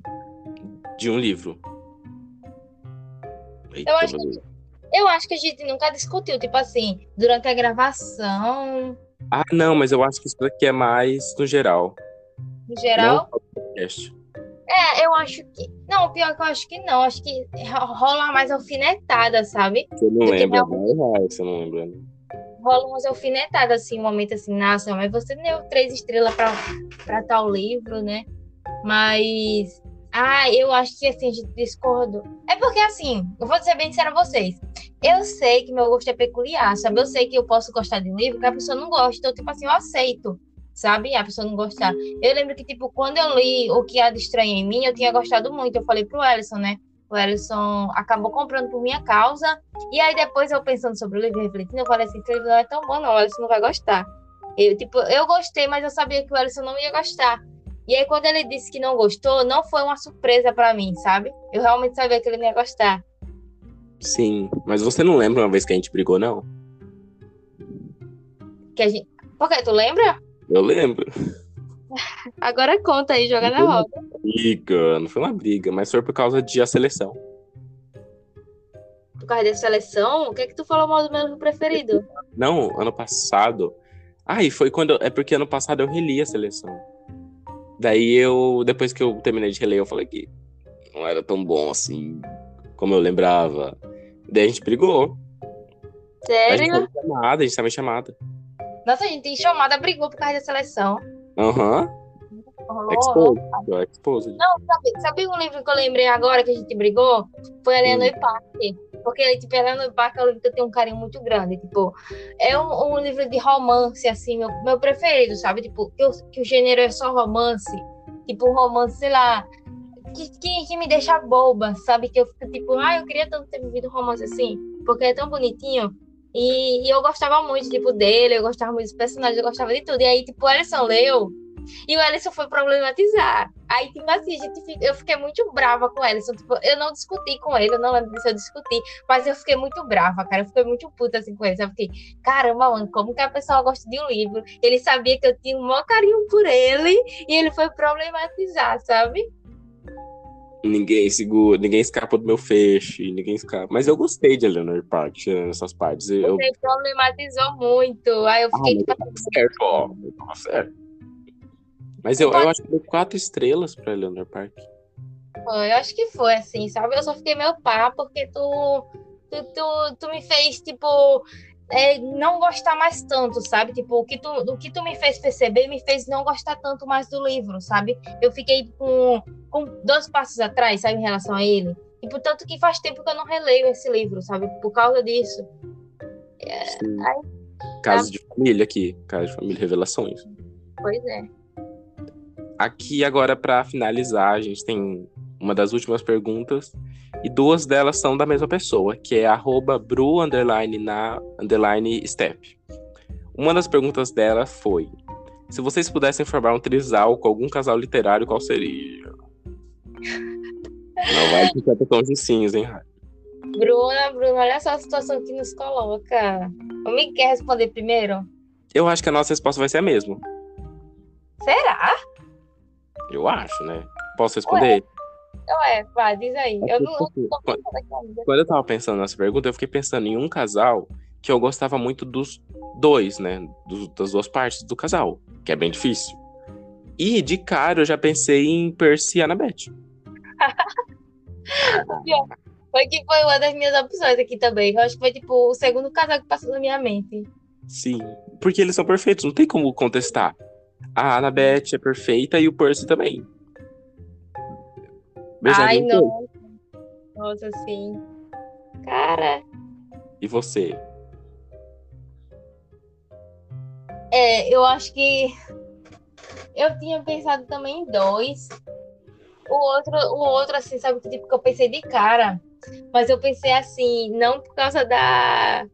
S1: de um livro.
S2: Eita, eu acho que eu acho que a gente nunca discutiu, tipo assim, durante a gravação.
S1: Ah, não, mas eu acho que isso daqui é mais no geral.
S2: No geral? É, eu acho que. Não, pior que eu acho que não. Acho que rola mais alfinetada, sabe?
S1: Você não lembra, não? Ah, você não lembra.
S2: Rola umas alfinetadas, assim, um momento assim, nossa, mas você deu três estrelas pra, pra tal livro, né? Mas ah, eu acho que assim, discordou. É porque assim, eu vou dizer bem sincero a vocês. Eu sei que meu gosto é peculiar, sabe? Eu sei que eu posso gostar de um livro que a pessoa não gosta. Então, tipo assim, eu aceito, sabe? A pessoa não gostar. Eu lembro que, tipo, quando eu li O Que Há de Estranho em Mim, eu tinha gostado muito. Eu falei pro Ellison, né? O Ellison acabou comprando por minha causa. E aí, depois, eu pensando sobre o livro, refletindo, eu falei assim: esse livro não é tão bom, não. O Ellison não vai gostar. Eu, tipo, eu gostei, mas eu sabia que o Ellison não ia gostar. E aí, quando ele disse que não gostou, não foi uma surpresa para mim, sabe? Eu realmente sabia que ele não ia gostar.
S1: Sim, mas você não lembra uma vez que a gente brigou, não?
S2: Que a gente... Por quê? Tu lembra?
S1: Eu lembro.
S2: Agora conta aí, joga na roda.
S1: Briga, não foi uma briga, mas foi por causa de a seleção.
S2: Por causa da seleção? O que é que tu falou mal do meu preferido?
S1: Não, ano passado. Ah, e foi quando. É porque ano passado eu reli a seleção. Daí eu, depois que eu terminei de reler, eu falei que não era tão bom assim como eu lembrava. Daí a gente brigou.
S2: Sério? A
S1: gente tava chamada, a gente tava em chamada.
S2: Nossa, a gente tem chamada, brigou por causa da seleção.
S1: Aham. Uhum. Exposed. Exposed.
S2: Não, sabe, sabe um livro que eu lembrei agora que a gente brigou? Foi a Leonor hum. Parque. Porque, tipo, Helena Parker é um livro que eu tenho um carinho muito grande. Tipo, é um, um livro de romance, assim, meu, meu preferido, sabe? Tipo, que, eu, que o gênero é só romance. Tipo, um romance, sei lá, que, que, que, me deixa boba, sabe? Que eu fico tipo, ah, eu queria tanto ter vivido um romance assim, porque é tão bonitinho. E, e, eu gostava muito, tipo, dele, eu gostava muito dos personagens, eu gostava de tudo. E aí, tipo, o Alisson leu, e o Ellison foi problematizar. Aí, tipo assim, gente, eu fiquei muito brava com o Ellison. Tipo, eu não discuti com ele, eu não lembro se eu discuti, mas eu fiquei muito brava, cara. Eu fiquei muito puta assim com ele. Eu fiquei, caramba, mano, como que a pessoa gosta de um livro? Ele sabia que eu tinha um maior carinho por ele e ele foi problematizar, sabe?
S1: Ninguém segura, ninguém escapa do meu feixe, ninguém escapa. Mas eu gostei de Eleanor Park, nessas partes. Eu...
S2: Você problematizou muito. Aí eu fiquei.
S1: Ah, tipo, certo, ó. certo. Mas eu, eu acho que deu quatro estrelas pra Eleanor Park.
S2: Foi, eu acho que foi, assim, sabe? Eu só fiquei meio pá, porque tu, tu, tu, tu me fez, tipo, é, não gostar mais tanto, sabe? Tipo, o que, tu, o que tu me fez perceber me fez não gostar tanto mais do livro, sabe? Eu fiquei com, com dois passos atrás, sabe, em relação a ele. E portanto que faz tempo que eu não releio esse livro, sabe? Por causa disso.
S1: É, aí, Caso tá... de família aqui, caso de família, revelações.
S2: Pois é.
S1: Aqui agora para finalizar, a gente tem uma das últimas perguntas e duas delas são da mesma pessoa, que é arroba bru underline na underline step. Uma das perguntas dela foi: se vocês pudessem formar um trisal com algum casal literário, qual seria? Não vai ficar tons de cinza, hein,
S2: Bruna, Bruna, olha só a situação que nos coloca. O Miguel quer responder primeiro?
S1: Eu acho que a nossa resposta vai ser a mesma.
S2: Será?
S1: Eu acho, né? Posso responder?
S2: Ué, vai, diz aí. Eu não,
S1: assim, quando, quando eu tava pensando nessa pergunta, eu fiquei pensando em um casal que eu gostava muito dos dois, né? Das duas partes do casal, que é bem difícil. E de cara eu já pensei em Percy e Annabeth.
S2: foi que foi uma das minhas opções aqui também. Eu acho que foi tipo o segundo casal que passou na minha mente.
S1: Sim, porque eles são perfeitos, não tem como contestar. A Annabeth é perfeita e o Percy também.
S2: Ai, não. Nossa, sim. Cara.
S1: E você?
S2: É, eu acho que eu tinha pensado também em dois. O outro, o outro assim, sabe que tipo que eu pensei de cara, mas eu pensei assim, não por causa da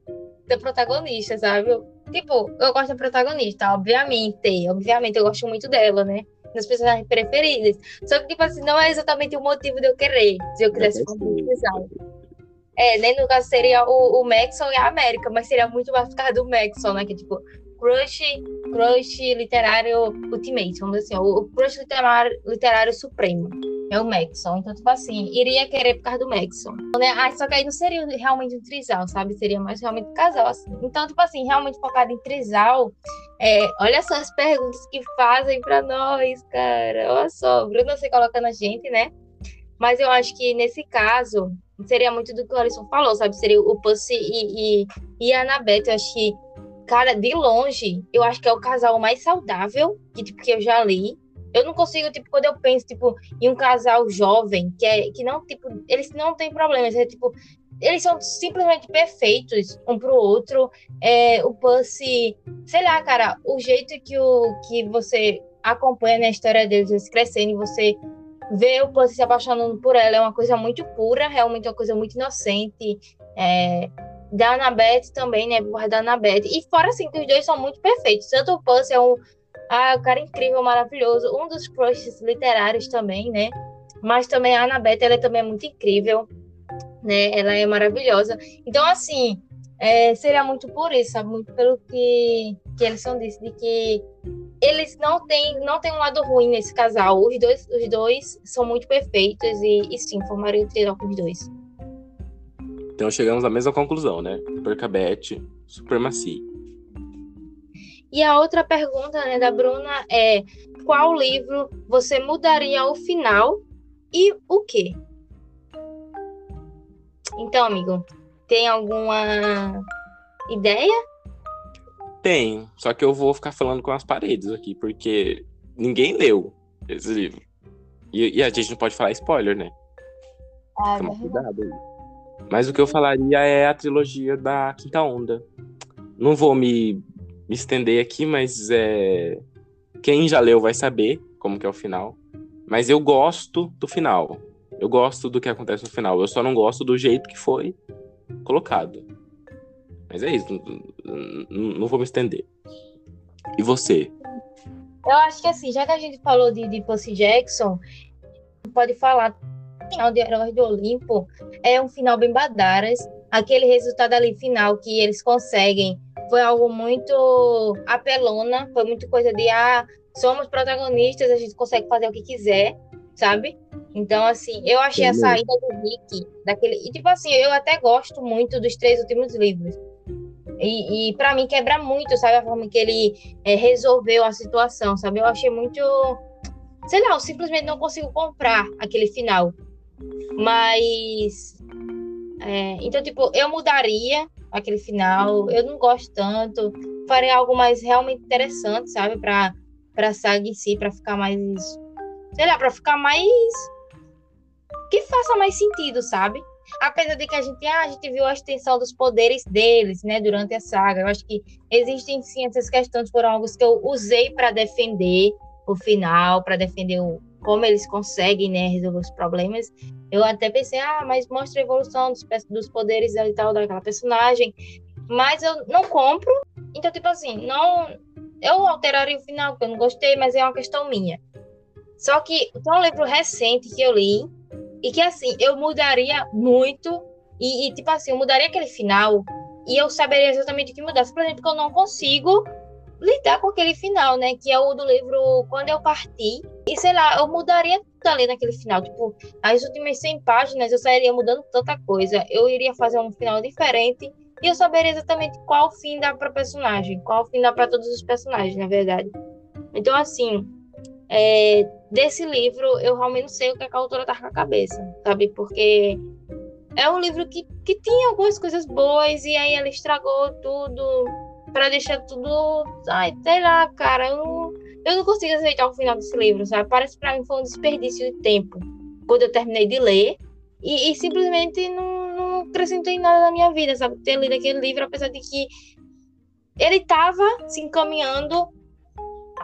S2: da protagonista, sabe? Eu, tipo, eu gosto da protagonista, obviamente, obviamente eu gosto muito dela, né? das personagens preferidas. Só que, tipo assim, não é exatamente o motivo de eu querer, se eu quisesse concretizar. É, né? No caso seria o, o Maxon e a América, mas seria muito mais por causa do Maxon, né? Que tipo, crush, crush literário ultimate, vamos dizer assim, o crush literário, literário supremo é o Maxon. Então, tipo assim, iria querer por causa do Maxon. Né? Ah, só que aí não seria realmente um trisal, sabe? Seria mais realmente um casal, assim. Então, tipo assim, realmente focado em trisal, é, olha só as perguntas que fazem para nós, cara. Olha só, Bruno você colocando a gente, né? Mas eu acho que nesse caso, seria muito do que o Alisson falou, sabe? Seria o Pussy e, e, e a Anabeth. Eu acho que, cara, de longe, eu acho que é o casal mais saudável que, tipo, que eu já li. Eu não consigo, tipo, quando eu penso, tipo, em um casal jovem, que é que não, tipo, eles não têm problemas, é tipo, eles são simplesmente perfeitos um pro outro. É, o Pussy, sei lá, cara, o jeito que, o, que você acompanha na história deles, eles crescendo, e você vê o Pussy se apaixonando por ela, é uma coisa muito pura, realmente é uma coisa muito inocente. É, da Annabeth também, né? Por da Annabeth. E fora assim, que os dois são muito perfeitos. Tanto o Pussy é um, ah, o cara incrível, maravilhoso. Um dos crushes literários também, né? Mas também a Annabeth, ela também é muito incrível, né? Ela é maravilhosa. Então, assim, é, seria muito por isso, sabe? Muito pelo que, que Elison disse, de que eles não têm, não tem um lado ruim nesse casal. Os dois, os dois são muito perfeitos e, e sim, formaram um trio com os dois.
S1: Então chegamos à mesma conclusão, né? Percabete, supremacia.
S2: E a outra pergunta né, da Bruna é: qual livro você mudaria o final e o quê? Então, amigo, tem alguma ideia?
S1: Tem, só que eu vou ficar falando com as paredes aqui, porque ninguém leu esse livro. E, e a gente não pode falar spoiler, né?
S2: Ah, Toma cuidado
S1: aí. Mas o que eu falaria é a trilogia da Quinta Onda. Não vou me me estender aqui, mas é... quem já leu vai saber como que é o final. Mas eu gosto do final. Eu gosto do que acontece no final. Eu só não gosto do jeito que foi colocado. Mas é isso. Não, vou me estender. E você?
S2: Eu acho que assim, já que a gente falou de, de Percy Jackson, pode falar final de Heróis do Olimpo é um final bem badaras. Aquele resultado ali final que eles conseguem foi algo muito apelona, foi muito coisa de ah, somos protagonistas, a gente consegue fazer o que quiser, sabe? Então, assim, eu achei a saída do Rick daquele. E, tipo assim, eu até gosto muito dos três últimos livros. E, e para mim quebra muito, sabe? A forma que ele é, resolveu a situação, sabe? Eu achei muito. Sei lá, eu simplesmente não consigo comprar aquele final. Mas. É, então, tipo, eu mudaria aquele final. Eu não gosto tanto. Farei algo mais realmente interessante, sabe? Pra, pra saga em si, pra ficar mais. Sei lá, pra ficar mais. Que faça mais sentido, sabe? Apesar de que a gente, ah, a gente viu a extensão dos poderes deles, né, durante a saga. Eu acho que existem sim essas questões, foram algo que eu usei para defender o final, para defender o, como eles conseguem né, resolver os problemas. Eu até pensei, ah, mas mostra a evolução dos, dos poderes e tal daquela personagem. Mas eu não compro Então, tipo assim, não. Eu alteraria o final, porque eu não gostei, mas é uma questão minha. Só que tem um livro recente que eu li, e que assim, eu mudaria muito, e, e tipo assim, eu mudaria aquele final, e eu saberia exatamente o que mudar. Por exemplo, que eu não consigo lidar com aquele final, né? Que é o do livro Quando Eu Parti. E sei lá, eu mudaria tudo ali naquele final. Tipo, as últimas 100 páginas eu sairia mudando tanta coisa. Eu iria fazer um final diferente e eu saberia exatamente qual fim dá para personagem, qual fim dá para todos os personagens, na verdade. Então, assim, é, desse livro eu realmente não sei o que a autora tá com a cabeça, sabe? Porque é um livro que, que tinha algumas coisas boas e aí ela estragou tudo para deixar tudo. Ai, sei lá, cara, eu não, eu não consigo aceitar o final desse livro, sabe? Parece para mim foi um desperdício de tempo quando eu terminei de ler e, e simplesmente não, não acrescentou em nada na minha vida, sabe? Ter lido aquele livro, apesar de que ele estava se encaminhando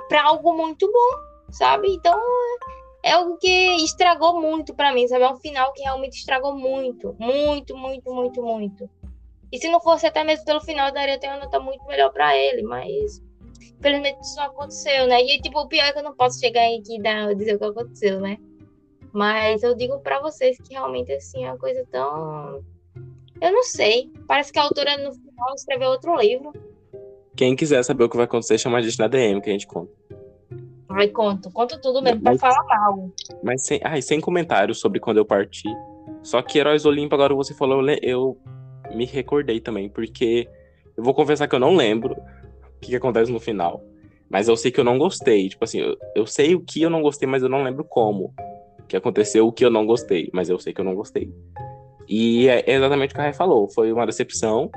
S2: para algo muito bom, sabe? Então é algo que estragou muito para mim, sabe? É um final que realmente estragou muito, muito, muito, muito, muito. E se não fosse até mesmo pelo final, eu daria até uma nota muito melhor para ele, mas infelizmente isso não aconteceu, né? E tipo, o pior é que eu não posso chegar aqui e dar, dizer o que aconteceu, né? Mas eu digo para vocês que realmente assim é uma coisa tão eu não sei. Parece que a autora no final escreveu outro livro.
S1: Quem quiser saber o que vai acontecer, chama a gente na DM que a gente conta.
S2: Ai, conto, conto tudo mesmo mas, pra falar mal.
S1: Mas sem, ai, sem comentários sobre quando eu parti. Só que Heróis Olimpo, agora você falou, eu me recordei também, porque eu vou confessar que eu não lembro o que, que acontece no final. Mas eu sei que eu não gostei. Tipo assim, eu, eu sei o que eu não gostei, mas eu não lembro como. Que aconteceu o que eu não gostei, mas eu sei que eu não gostei. E é exatamente o que a Rai falou. Foi uma decepção,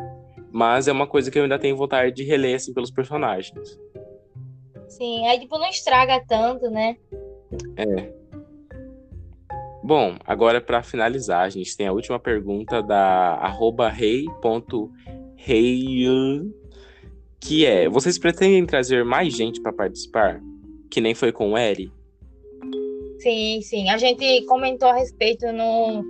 S1: mas é uma coisa que eu ainda tenho vontade de reler assim, pelos personagens.
S2: Sim, aí tipo não estraga tanto, né?
S1: É. Bom, agora para finalizar, a gente tem a última pergunta da rei.rei, que é: vocês pretendem trazer mais gente para participar? Que nem foi com o Eri?
S2: Sim, sim. A gente comentou a respeito no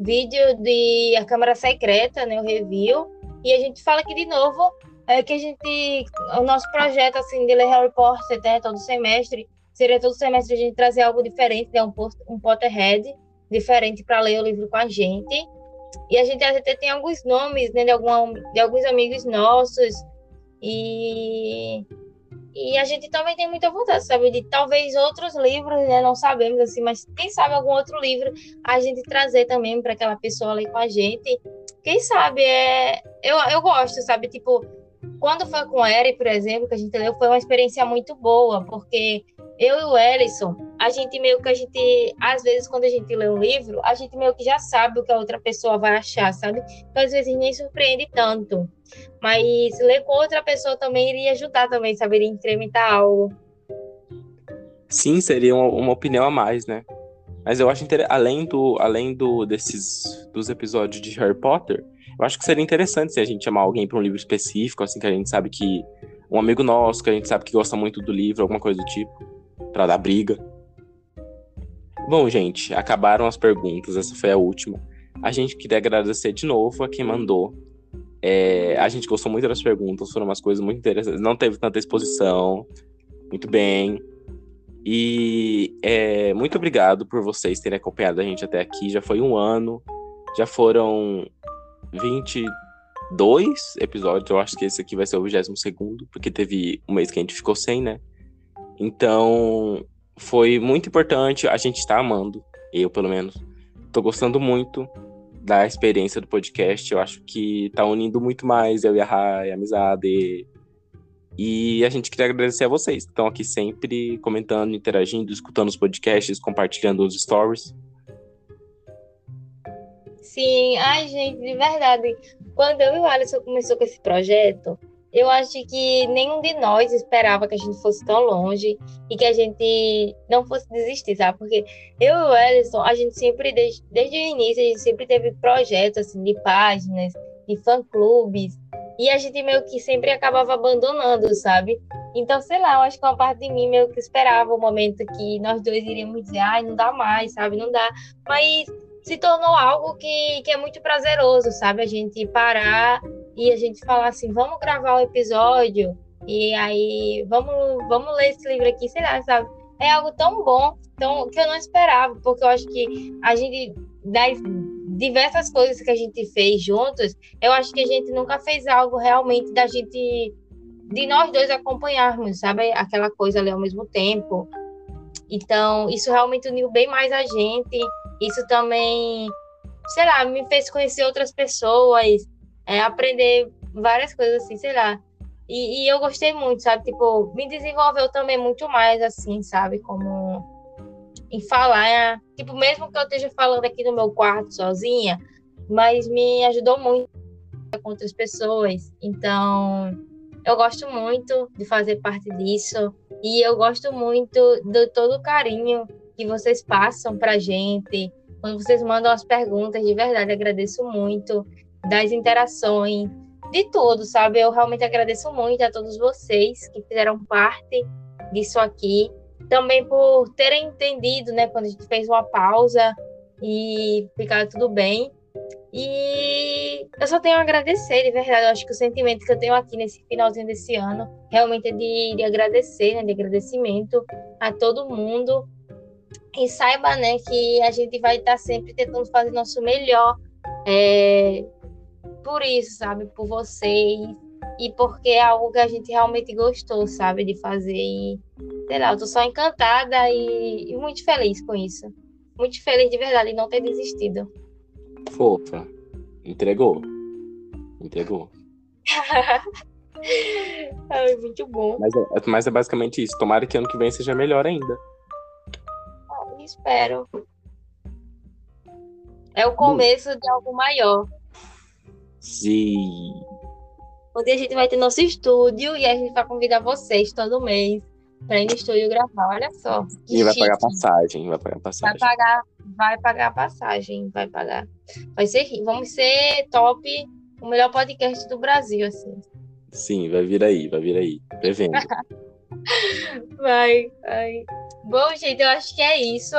S2: vídeo de A Câmara Secreta, né, o review, e a gente fala aqui de novo é que a gente, o nosso projeto assim de ler Harry Potter, né, todo semestre, seria todo semestre a gente trazer algo diferente, né? um, um Potterhead diferente para ler o livro com a gente. E a gente até tem alguns nomes né, de, algum, de alguns amigos nossos. E, e a gente também tem muita vontade, sabe? De talvez outros livros, né? Não sabemos assim, mas quem sabe algum outro livro a gente trazer também para aquela pessoa ler com a gente. Quem sabe? É, eu, eu gosto, sabe? Tipo, quando foi com a Eri, por exemplo, que a gente leu, foi uma experiência muito boa, porque eu e o Ellison, a gente meio que a gente, às vezes, quando a gente lê um livro, a gente meio que já sabe o que a outra pessoa vai achar, sabe? Então, às vezes, nem surpreende tanto. Mas ler com outra pessoa também iria ajudar também, saber incrementar algo.
S1: Sim, seria uma, uma opinião a mais, né? Mas eu acho interessante, além do além do desses dos episódios de Harry Potter, eu acho que seria interessante se a gente chamar alguém para um livro específico, assim que a gente sabe que um amigo nosso que a gente sabe que gosta muito do livro, alguma coisa do tipo para dar briga. Bom, gente, acabaram as perguntas, essa foi a última. A gente queria agradecer de novo a quem mandou. É, a gente gostou muito das perguntas, foram umas coisas muito interessantes. Não teve tanta exposição. Muito bem. E é, muito obrigado por vocês terem acompanhado a gente até aqui. Já foi um ano, já foram 22 episódios. Eu acho que esse aqui vai ser o 22, porque teve um mês que a gente ficou sem, né? Então, foi muito importante. A gente está amando, eu pelo menos. Tô gostando muito da experiência do podcast. Eu acho que tá unindo muito mais eu e a Rai, a amizade. E a gente queria agradecer a vocês que estão aqui sempre comentando, interagindo, escutando os podcasts, compartilhando os stories.
S2: Sim, ai, gente, de verdade. Quando eu e o Alisson começou com esse projeto, eu acho que nenhum de nós esperava que a gente fosse tão longe e que a gente não fosse desistir, sabe? Porque eu e o Ellison, a gente sempre, desde, desde o início, a gente sempre teve projetos, assim, de páginas, de fã-clubes, e a gente meio que sempre acabava abandonando, sabe? Então, sei lá, eu acho que uma parte de mim meio que esperava o momento que nós dois iríamos dizer, ai, não dá mais, sabe? Não dá. Mas se tornou algo que, que é muito prazeroso, sabe? A gente parar e a gente falar assim, vamos gravar um episódio e aí vamos, vamos ler esse livro aqui, sei lá, sabe? É algo tão bom, tão, que eu não esperava, porque eu acho que a gente, das diversas coisas que a gente fez juntos, eu acho que a gente nunca fez algo realmente da gente, de nós dois acompanharmos, sabe? Aquela coisa ali ao mesmo tempo. Então, isso realmente uniu bem mais a gente. Isso também, sei lá, me fez conhecer outras pessoas, é, aprender várias coisas assim, sei lá. E, e, eu gostei muito, sabe? Tipo, me desenvolveu também muito mais, assim, sabe? Como em falar. Tipo, mesmo que eu esteja falando aqui no meu quarto sozinha, mas me ajudou muito com outras pessoas. Então, eu gosto muito de fazer parte disso. E eu gosto muito de todo o carinho que vocês passam pra gente. Quando vocês mandam as perguntas, de verdade, agradeço muito das interações, de tudo, sabe? Eu realmente agradeço muito a todos vocês que fizeram parte disso aqui. Também por terem entendido, né, quando a gente fez uma pausa e ficar tudo bem. E eu só tenho a agradecer, de verdade. Eu acho que o sentimento que eu tenho aqui nesse finalzinho desse ano realmente é de, de agradecer, né, de agradecimento a todo mundo. E saiba, né, que a gente vai estar sempre tentando fazer nosso melhor. É, por isso, sabe? Por vocês. E porque é algo que a gente realmente gostou, sabe? De fazer. E, sei lá, eu tô só encantada e, e muito feliz com isso. Muito feliz de verdade não ter desistido.
S1: Fofa. Entregou. Entregou.
S2: Ai, muito bom.
S1: Mas é, mas é basicamente isso. Tomara que ano que vem seja melhor ainda.
S2: Espero. É o começo de algo maior.
S1: Sim.
S2: Dia a gente vai ter nosso estúdio e a gente vai convidar vocês todo mês para ir no estúdio gravar. Olha só.
S1: E vai pagar passagem, vai pagar passagem.
S2: Vai pagar, vai pagar passagem, vai pagar. Vai ser, vamos ser top, o melhor podcast do Brasil, assim.
S1: Sim, vai vir aí, vai vir aí. Prevendo.
S2: vai, vai. Bom, gente, eu acho que é isso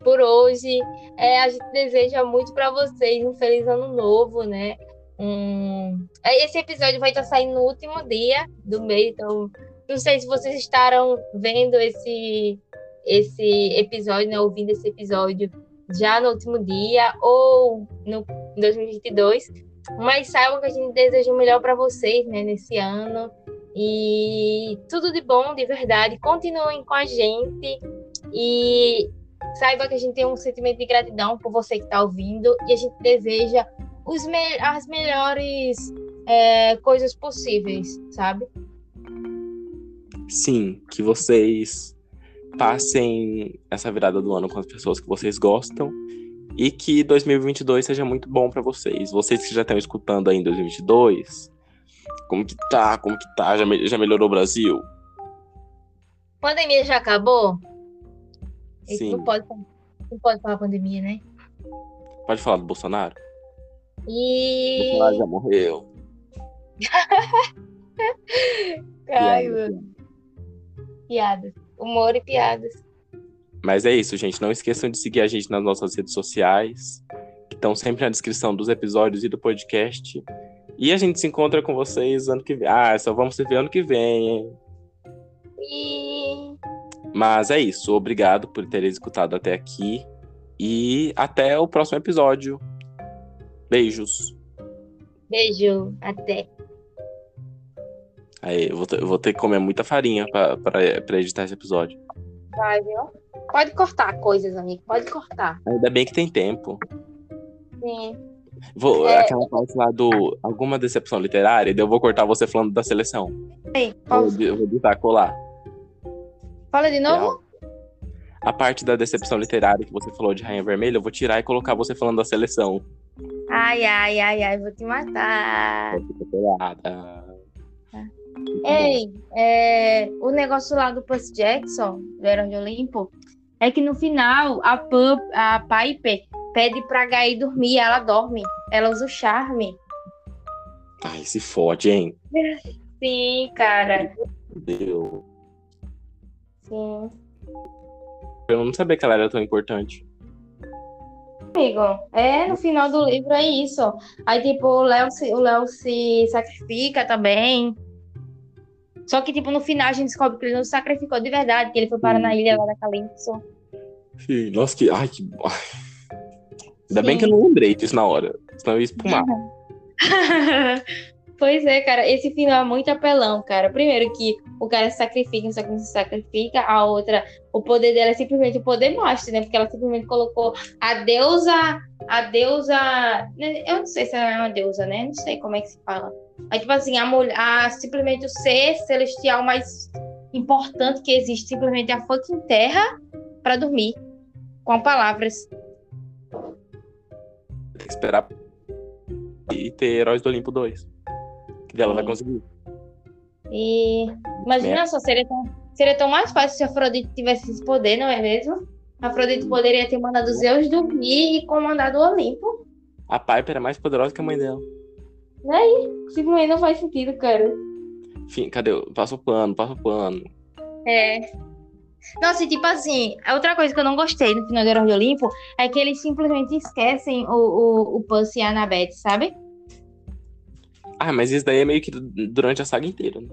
S2: por hoje. É, a gente deseja muito para vocês um feliz ano novo, né? Um... Esse episódio vai estar saindo no último dia do mês, então não sei se vocês estarão vendo esse, esse episódio, né, ouvindo esse episódio já no último dia ou no 2022, mas saibam que a gente deseja o melhor para vocês né, nesse ano e tudo de bom, de verdade. Continuem com a gente e saiba que a gente tem um sentimento de gratidão por você que está ouvindo e a gente deseja os me as melhores é, coisas possíveis, sabe?
S1: Sim, que vocês passem essa virada do ano com as pessoas que vocês gostam e que 2022 seja muito bom para vocês. Vocês que já estão escutando aí em 2022, como que tá? Como que tá? Já, me já melhorou o Brasil?
S2: A pandemia já acabou?
S1: Sim.
S2: Não pode, não pode falar pandemia, né?
S1: Pode falar do Bolsonaro?
S2: E.
S1: Bolsonaro já morreu.
S2: Ai. Piadas. Humor e piadas.
S1: Mas é isso, gente. Não esqueçam de seguir a gente nas nossas redes sociais, que estão sempre na descrição dos episódios e do podcast. E a gente se encontra com vocês ano que vem. Ah, só vamos se ver ano que vem, hein?
S2: E...
S1: Mas é isso. Obrigado por terem escutado até aqui. E até o próximo episódio. Beijos.
S2: Beijo. Até.
S1: Aí, eu vou, ter, eu vou ter que comer muita farinha pra editar esse episódio.
S2: Vai, viu? Pode cortar coisas, amigo. Pode cortar.
S1: Ainda bem que tem tempo.
S2: Sim.
S1: Vou,
S2: É.
S1: Aquela parte lá do alguma decepção literária, daí eu vou cortar você falando da seleção.
S2: Ei,
S1: Vou, eu vou editar, colar.
S2: Fala de novo?
S1: A parte da decepção literária que você falou de Rainha Vermelha, eu vou tirar e colocar você falando da seleção.
S2: Ai, ai, ai, ai, vou te matar.
S1: Pelada.
S2: Ei, é, o negócio lá do Percy Jackson, do Herói de Olimpo, é que no final a, Pup, a Piper pede pra Gaia dormir, ela dorme. Ela usa o charme.
S1: Ai, se fode, hein?
S2: Sim, cara.
S1: Meu Deus.
S2: Sim.
S1: Eu não sabia que ela era tão importante.
S2: amigo. É, no final do livro é isso. Aí, tipo, o Léo se, o Léo se sacrifica também. Só que, tipo, no final a gente descobre que ele não se sacrificou de verdade, que ele foi para na ilha lá da Calypso.
S1: Sim, nossa, que. Ai, que. Ainda bem que eu não lembrei disso na hora. Senão eu ia espumar.
S2: Pois é, cara, esse final é muito apelão, cara. Primeiro que o cara se sacrifica, só que não se sacrifica. A outra, o poder dela é simplesmente o poder master, né? Porque ela simplesmente colocou a deusa, a deusa, né? eu não sei se ela é uma deusa, né? Não sei como é que se fala. Mas tipo assim, a mulher, a, simplesmente o ser celestial mais importante que existe, simplesmente a fucking terra para dormir com palavras.
S1: Tem que esperar e ter Heróis do Olimpo 2. Que ela vai conseguir.
S2: E imagina
S1: É.
S2: só, seria tão, seria tão mais fácil se a Afrodite tivesse esse poder, não é mesmo? A Afrodite poderia ter mandado Zeus dormir e comandado o Olimpo.
S1: A Piper é mais poderosa que a mãe dela.
S2: Simplesmente não faz sentido, cara.
S1: Enfim, cadê? Passa o pano, passa o pano.
S2: É. Nossa, e tipo assim, outra coisa que eu não gostei no final do Herói do Olimpo é que eles simplesmente esquecem o, o, o Pussy e a Annabeth, sabe?
S1: Ah, mas isso daí é meio que du- durante a saga inteira, né?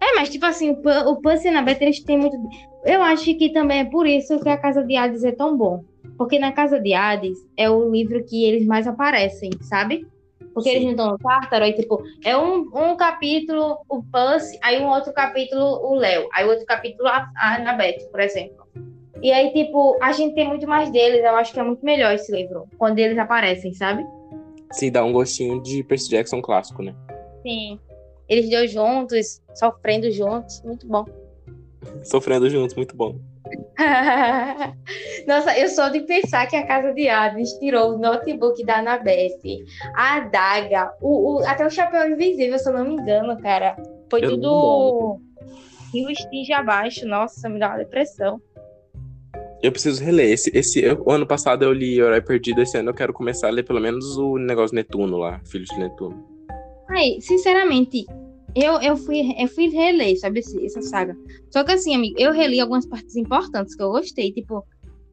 S2: É, mas tipo assim, o, o Pussy e a Annabeth, eles têm muito... Eu acho que também é por isso que a Casa de Hades é tão bom. Porque na Casa de Hades é o livro que eles mais aparecem, sabe? Porque eles
S1: Sim.
S2: não estão no Tártaro, aí tipo, é um, um capítulo o Pussy, aí um outro capítulo o Léo, aí outro capítulo a, a Annabeth, por exemplo. E aí, tipo, a gente tem muito mais deles, eu acho que é muito melhor esse livro, quando eles aparecem, sabe?
S1: Sim, dá um gostinho de Percy Jackson clássico, né?
S2: Sim. Eles dois juntos, sofrendo juntos, muito bom.
S1: Sofrendo juntos, muito bom.
S2: Nossa, eu sou de pensar que a Casa de Hades tirou o notebook da Anabeth, a adaga, o, o- até o chapéu invisível, se eu não me engano, cara. Foi
S1: Eu
S2: tudo Rio Stinge abaixo. Nossa, me dá uma depressão.
S1: Eu preciso reler. Esse, esse eu- o ano passado eu li Herói Perdido, esse ano eu quero começar a ler pelo menos o negócio Netuno lá, Filho de Netuno.
S2: Aí, sinceramente, eu, eu, fui, eu fui reler, sabe, essa saga. Só que assim, amigo, eu reli algumas partes importantes que eu gostei, tipo,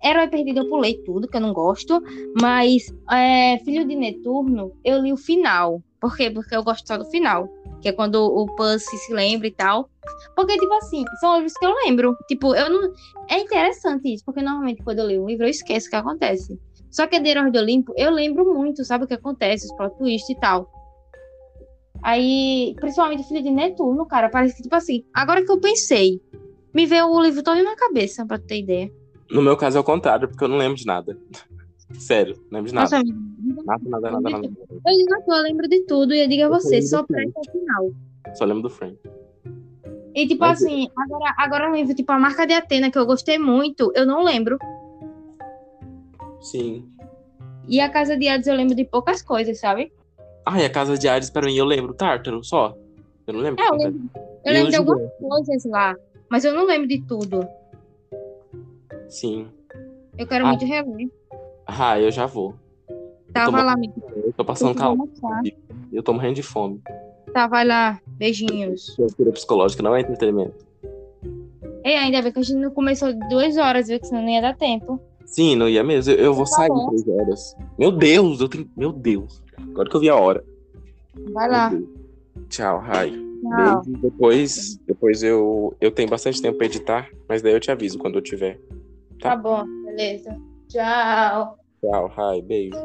S2: Herói Perdido eu pulei tudo, que eu não gosto, mas é, Filho de Netuno, eu li o final. Por quê? Porque eu gosto só do final, que é quando o Pussy se lembra e tal. Porque, tipo assim, são livros que eu lembro. Tipo, eu não... É interessante isso, porque normalmente quando eu leio um livro, eu esqueço o que acontece. Só que de Herói do Olimpo, eu lembro muito, sabe o que acontece, os plot twists e tal. Aí, principalmente Filho de Netuno, cara, parece que, tipo assim, agora que eu pensei, me veio o livro todo na cabeça, pra ter ideia.
S1: No meu caso é o contrário, porque eu não lembro de nada. Sério, não lembro de nada.
S2: Nossa,
S1: Nada, nada, nada, nada.
S2: eu digo a tu, eu lembro de tudo, e eu digo a você, só presta ao final.
S1: Só lembro do Frank.
S2: E, tipo
S1: Mas-
S2: assim, agora, agora um livro, tipo, A Marca de Atena, que eu gostei muito, eu não lembro.
S1: Sim.
S2: E A Casa de Hades eu lembro de poucas coisas, sabe?
S1: Ah, e a Casa de Ares, pra mim, eu lembro. Tártaro, só. Eu não lembro.
S2: É, eu lembro, eu lembro de algumas coisas lá, mas eu não lembro de tudo.
S1: Sim.
S2: Eu quero
S1: Ah.
S2: muito reler.
S1: Ah, eu já vou.
S2: Tá, vai
S1: mo-
S2: lá, amigo.
S1: Eu tô passando
S2: Eu
S1: calor. Eu tô morrendo de fome.
S2: Tá, vai lá. Beijinhos.
S1: Tortura psicológica não é entretenimento.
S2: E ainda bem que a gente não começou duas horas, viu? Que senão não ia dar tempo.
S1: Sim, não ia mesmo. Eu, eu vou
S2: Tá
S1: sair
S2: bom.
S1: três horas. Meu Deus, eu tenho. Meu Deus. Agora que eu vi a hora.
S2: Vai lá.
S1: Tchau, Rai. Beijo. Depois, depois eu, eu tenho bastante tempo pra editar, mas daí eu te aviso quando eu tiver.
S2: Tá bom, beleza. Tchau.
S1: Tchau, Rai. Beijos.